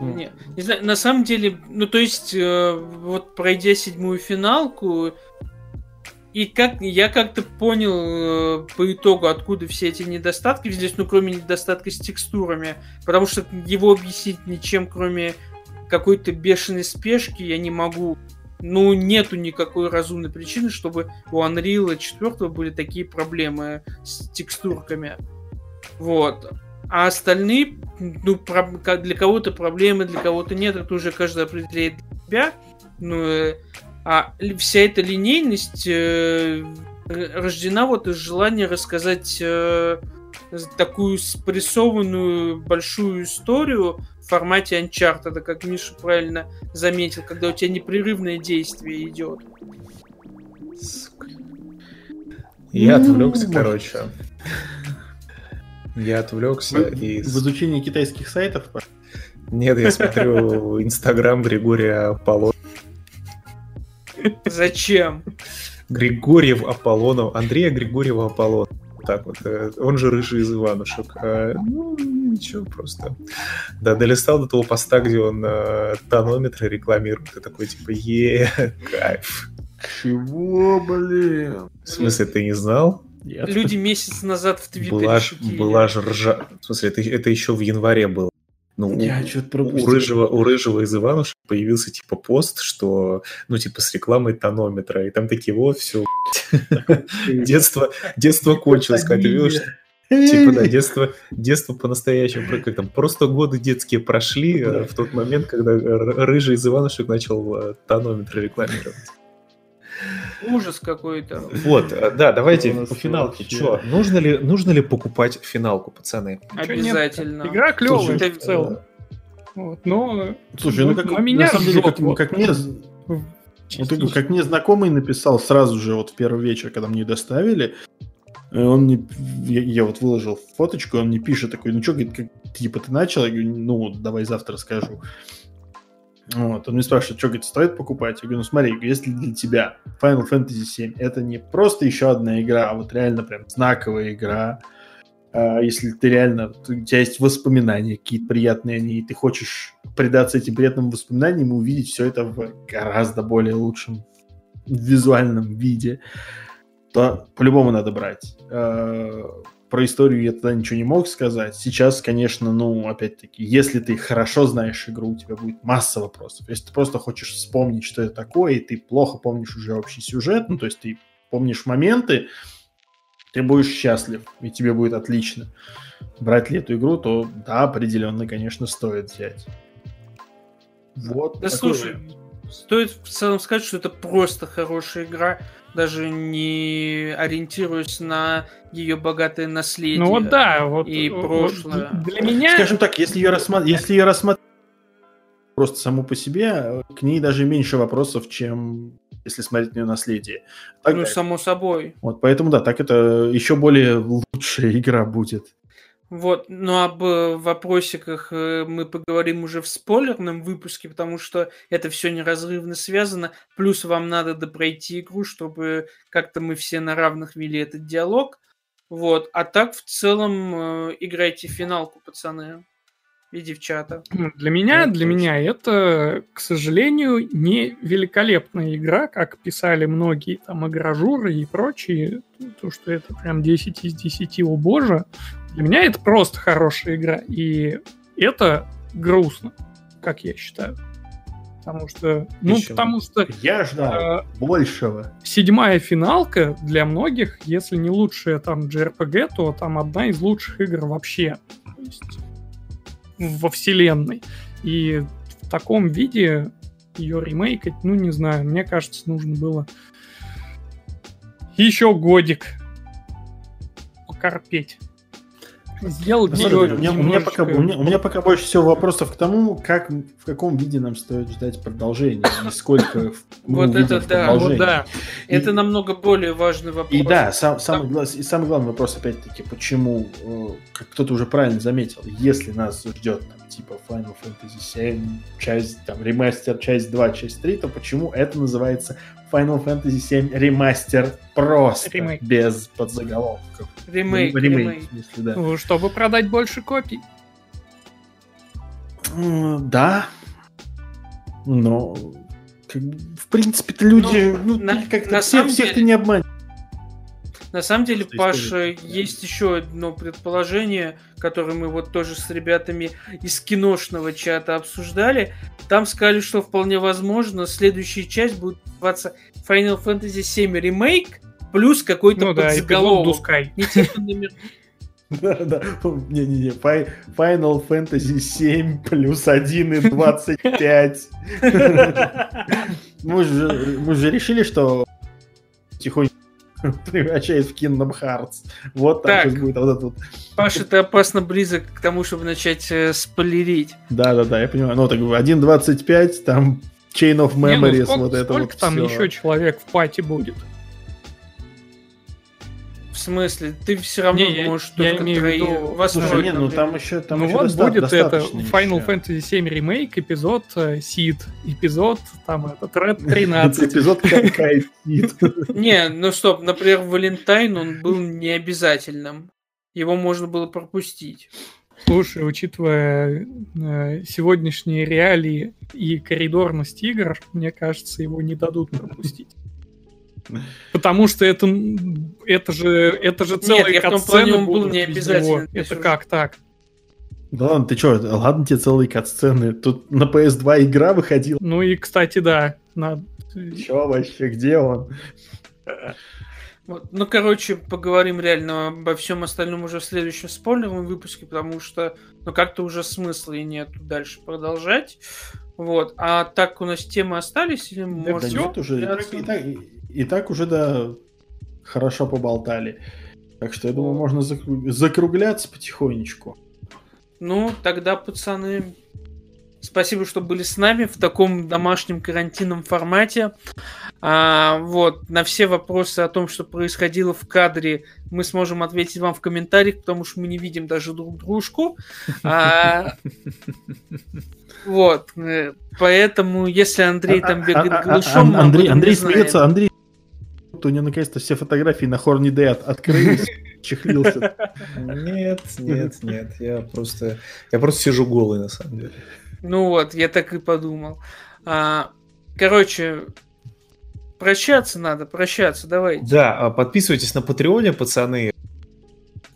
Не, не знаю, на самом деле, ну то есть, э, вот пройдя седьмую финалку, и как я как-то понял э, по итогу, откуда все эти недостатки здесь, ну кроме недостатка с текстурами, потому что его объяснить ничем, кроме какой-то бешеной спешки, я не могу. Ну, нету никакой разумной причины, чтобы у Unreal 4 были такие проблемы с текстурками. Вот. А остальные, ну, для кого-то проблемы, для кого-то нет, это уже каждый определяет для себя. Ну, э, а вся эта линейность э, рождена вот из желания рассказать э, такую спрессованную большую историю формате Uncharted, как Миша правильно заметил, когда у тебя непрерывное действие идет. Я отвлекся, короче. Я отвлекся и... В изучении китайских сайтов? Нет, я смотрю [laughs] Инстаграм Григория Аполлон. Зачем? Григорьев Аполлонов, Андрея Григорьева Аполлон. Так вот, э, он же рыжий из Иванушек. А, ну, ничего, просто. Да, долистал до того поста, где он э, тонометры рекламирует. И такой, типа, е кайф. Чего, блин? В смысле, ты не знал? Нет. Люди месяц назад в Твиттере была, шутили. была же ржа... В смысле, это, это еще в январе было. Ну, Я у, у, рыжего, у рыжего из Иванушек появился типа пост, что, ну, типа с рекламой тонометра, и там такие, вот, все, [laughs] детство, детство кончилось, как ты видишь, Типа, да, детство, детство по-настоящему, как там, просто годы детские прошли э, в тот момент, когда рыжий из Иванушек начал э, тонометр рекламировать. Ужас какой-то. Вот, э, да, давайте по финалке. Че, нужно ли, нужно ли покупать финалку, пацаны? Обязательно. Игра клевая в целом. Вот, но... Слушай, ну как, на, меня на самом деле, как, вот, как мне... Вот, как мне знакомый написал сразу же вот в первый вечер, когда мне доставили, э, он мне, я, я вот выложил фоточку, он мне пишет такой, ну что, говорит, как, типа ты начал? Я говорю, ну давай завтра скажу. Вот, он мне спрашивает, что, говорит, стоит покупать? Я говорю, ну смотри, если для тебя Final Fantasy VII это не просто еще одна игра, а вот реально прям знаковая игра, а, если ты реально, у тебя есть воспоминания какие-то приятные они, и ты хочешь предаться этим приятным воспоминаниям и увидеть все это в гораздо более лучшем визуальном виде, то по-любому надо брать. А, про историю я тогда ничего не мог сказать. Сейчас, конечно, ну, опять-таки, если ты хорошо знаешь игру, у тебя будет масса вопросов. Если ты просто хочешь вспомнить, что это такое, и ты плохо помнишь уже общий сюжет, ну, то есть ты помнишь моменты, ты будешь счастлив, и тебе будет отлично. Брать ли эту игру, то да, определенно, конечно, стоит взять. Вот. Да слушай, стоит в целом сказать, что это просто хорошая игра даже не ориентируясь на ее богатое наследие. Ну вот да, вот и прошлое. Вот для меня. Скажем так, если ее рассматривать, если ее рассматривать просто саму по себе, к ней даже меньше вопросов, чем если смотреть на ее наследие. Так, ну, само собой. Вот, поэтому да, так это еще более лучшая игра будет. Вот, но об э, вопросиках э, мы поговорим уже в спойлерном выпуске, потому что это все неразрывно связано. Плюс вам надо допройти игру, чтобы как-то мы все на равных вели этот диалог. Вот, а так в целом э, играйте финалку, пацаны и девчата. Для меня, для меня это, к сожалению, не великолепная игра, как писали многие там игражуры и прочие, то, что это прям 10 из 10, о боже. Для меня это просто хорошая игра, и это грустно, как я считаю. Потому что, ну, Еще. потому что... Я ждал э, большего. Седьмая финалка для многих, если не лучшая там JRPG, то там одна из лучших игр вообще. Есть во вселенной. И в таком виде ее ремейкать, ну, не знаю, мне кажется, нужно было еще годик покорпеть. Сделать у, меня, у, меня пока, у, меня, у меня пока больше всего вопросов к тому, как, в каком виде нам стоит ждать продолжения, и сколько Вот это да, вот да. Это намного более важный вопрос. И да, сам, самый, и самый главный вопрос, опять-таки, почему, э, как кто-то уже правильно заметил, если нас ждет там, типа Final Fantasy 7, часть, там, ремастер, часть 2, часть 3, то почему это называется Final Fantasy 7 ремастер просто, ремейк. без подзаголовков? Ремейк, ремейк. ремейк. Смысле, да. Ну, чтобы продать больше копий. Да. Но, в принципе-то люди, ну, ну на, как-то на всех, всех ты не обманешь. На самом деле, Паша, есть еще одно предположение, которое мы вот тоже с ребятами из киношного чата обсуждали. Там сказали, что вполне возможно следующая часть будет называться Final Fantasy VII Remake плюс какой-то ну, подзаголовок. Да. [laughs] Да, да. Не-не-не. Final Fantasy 7 плюс 1 и 25. [laughs] Мы же, мы же решили, что тихонько [laughs] превращает в Kingdom Hearts. Вот так, так будет вот этот вот. Паша, ты опасно близок к тому, чтобы начать э, спойлерить. Да-да-да, я понимаю. Ну, так 1.25, там Chain of Memories, Не, ну, сколько, вот это сколько вот там все. еще человек в пати будет? Смысле? Ты все равно не, можешь я, только я трои виду... Слушай, не, ну там еще там Ну еще вот будет это Final еще. Fantasy 7 ремейк, эпизод э, Сид, эпизод там этот Red 13. Эпизод какая Сид. [laughs] Не, ну стоп, например, Валентайн, он был необязательным. Его можно было пропустить. Слушай, учитывая э, сегодняшние реалии и коридорность игр, мне кажется, его не дадут пропустить. Потому что это, это же, это же целый Нет, катсцены он был не обязательно. Это как так? Да ладно, ты чё, ладно тебе целые катсцены. Тут на PS2 игра выходила. Ну и, кстати, да. На... Чё вообще, где он? Вот. Ну, короче, поговорим реально обо всем остальном уже в следующем спойлерном выпуске, потому что, ну, как-то уже смысла и нет дальше продолжать. Вот. А так у нас темы остались? Или да, может, да нет, уже. И так, и так уже, да, хорошо поболтали. Так что я думаю, можно закругляться потихонечку. Ну, тогда, пацаны, спасибо, что были с нами в таком домашнем карантинном формате. А, вот, на все вопросы о том, что происходило в кадре, мы сможем ответить вам в комментариях, потому что мы не видим даже друг дружку. А, вот, э, поэтому, если Андрей там бегает а, голышом... Андрей, Андрей смеется, Андрей у него наконец-то все фотографии на Horny Day от, открылись, [laughs] чехлился. Нет, нет, нет, я просто, я просто сижу голый на самом деле. Ну вот, я так и подумал. А, короче, прощаться надо, прощаться, давайте. Да, а подписывайтесь на Патреоне, пацаны.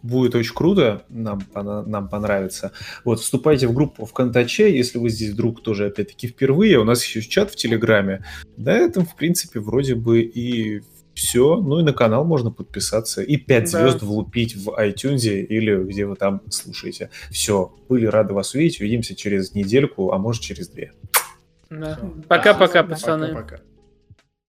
Будет очень круто, нам, нам понравится. Вот, вступайте в группу в Контаче, если вы здесь вдруг тоже, опять-таки, впервые. У нас еще чат в Телеграме. На этом, в принципе, вроде бы и все. Ну и на канал можно подписаться. И 5 да. звезд влупить в iTunes или где вы там слушаете. Все. Были рады вас увидеть. Увидимся через недельку, а может через две. Да. Пока-пока, пацаны. Пока-пока.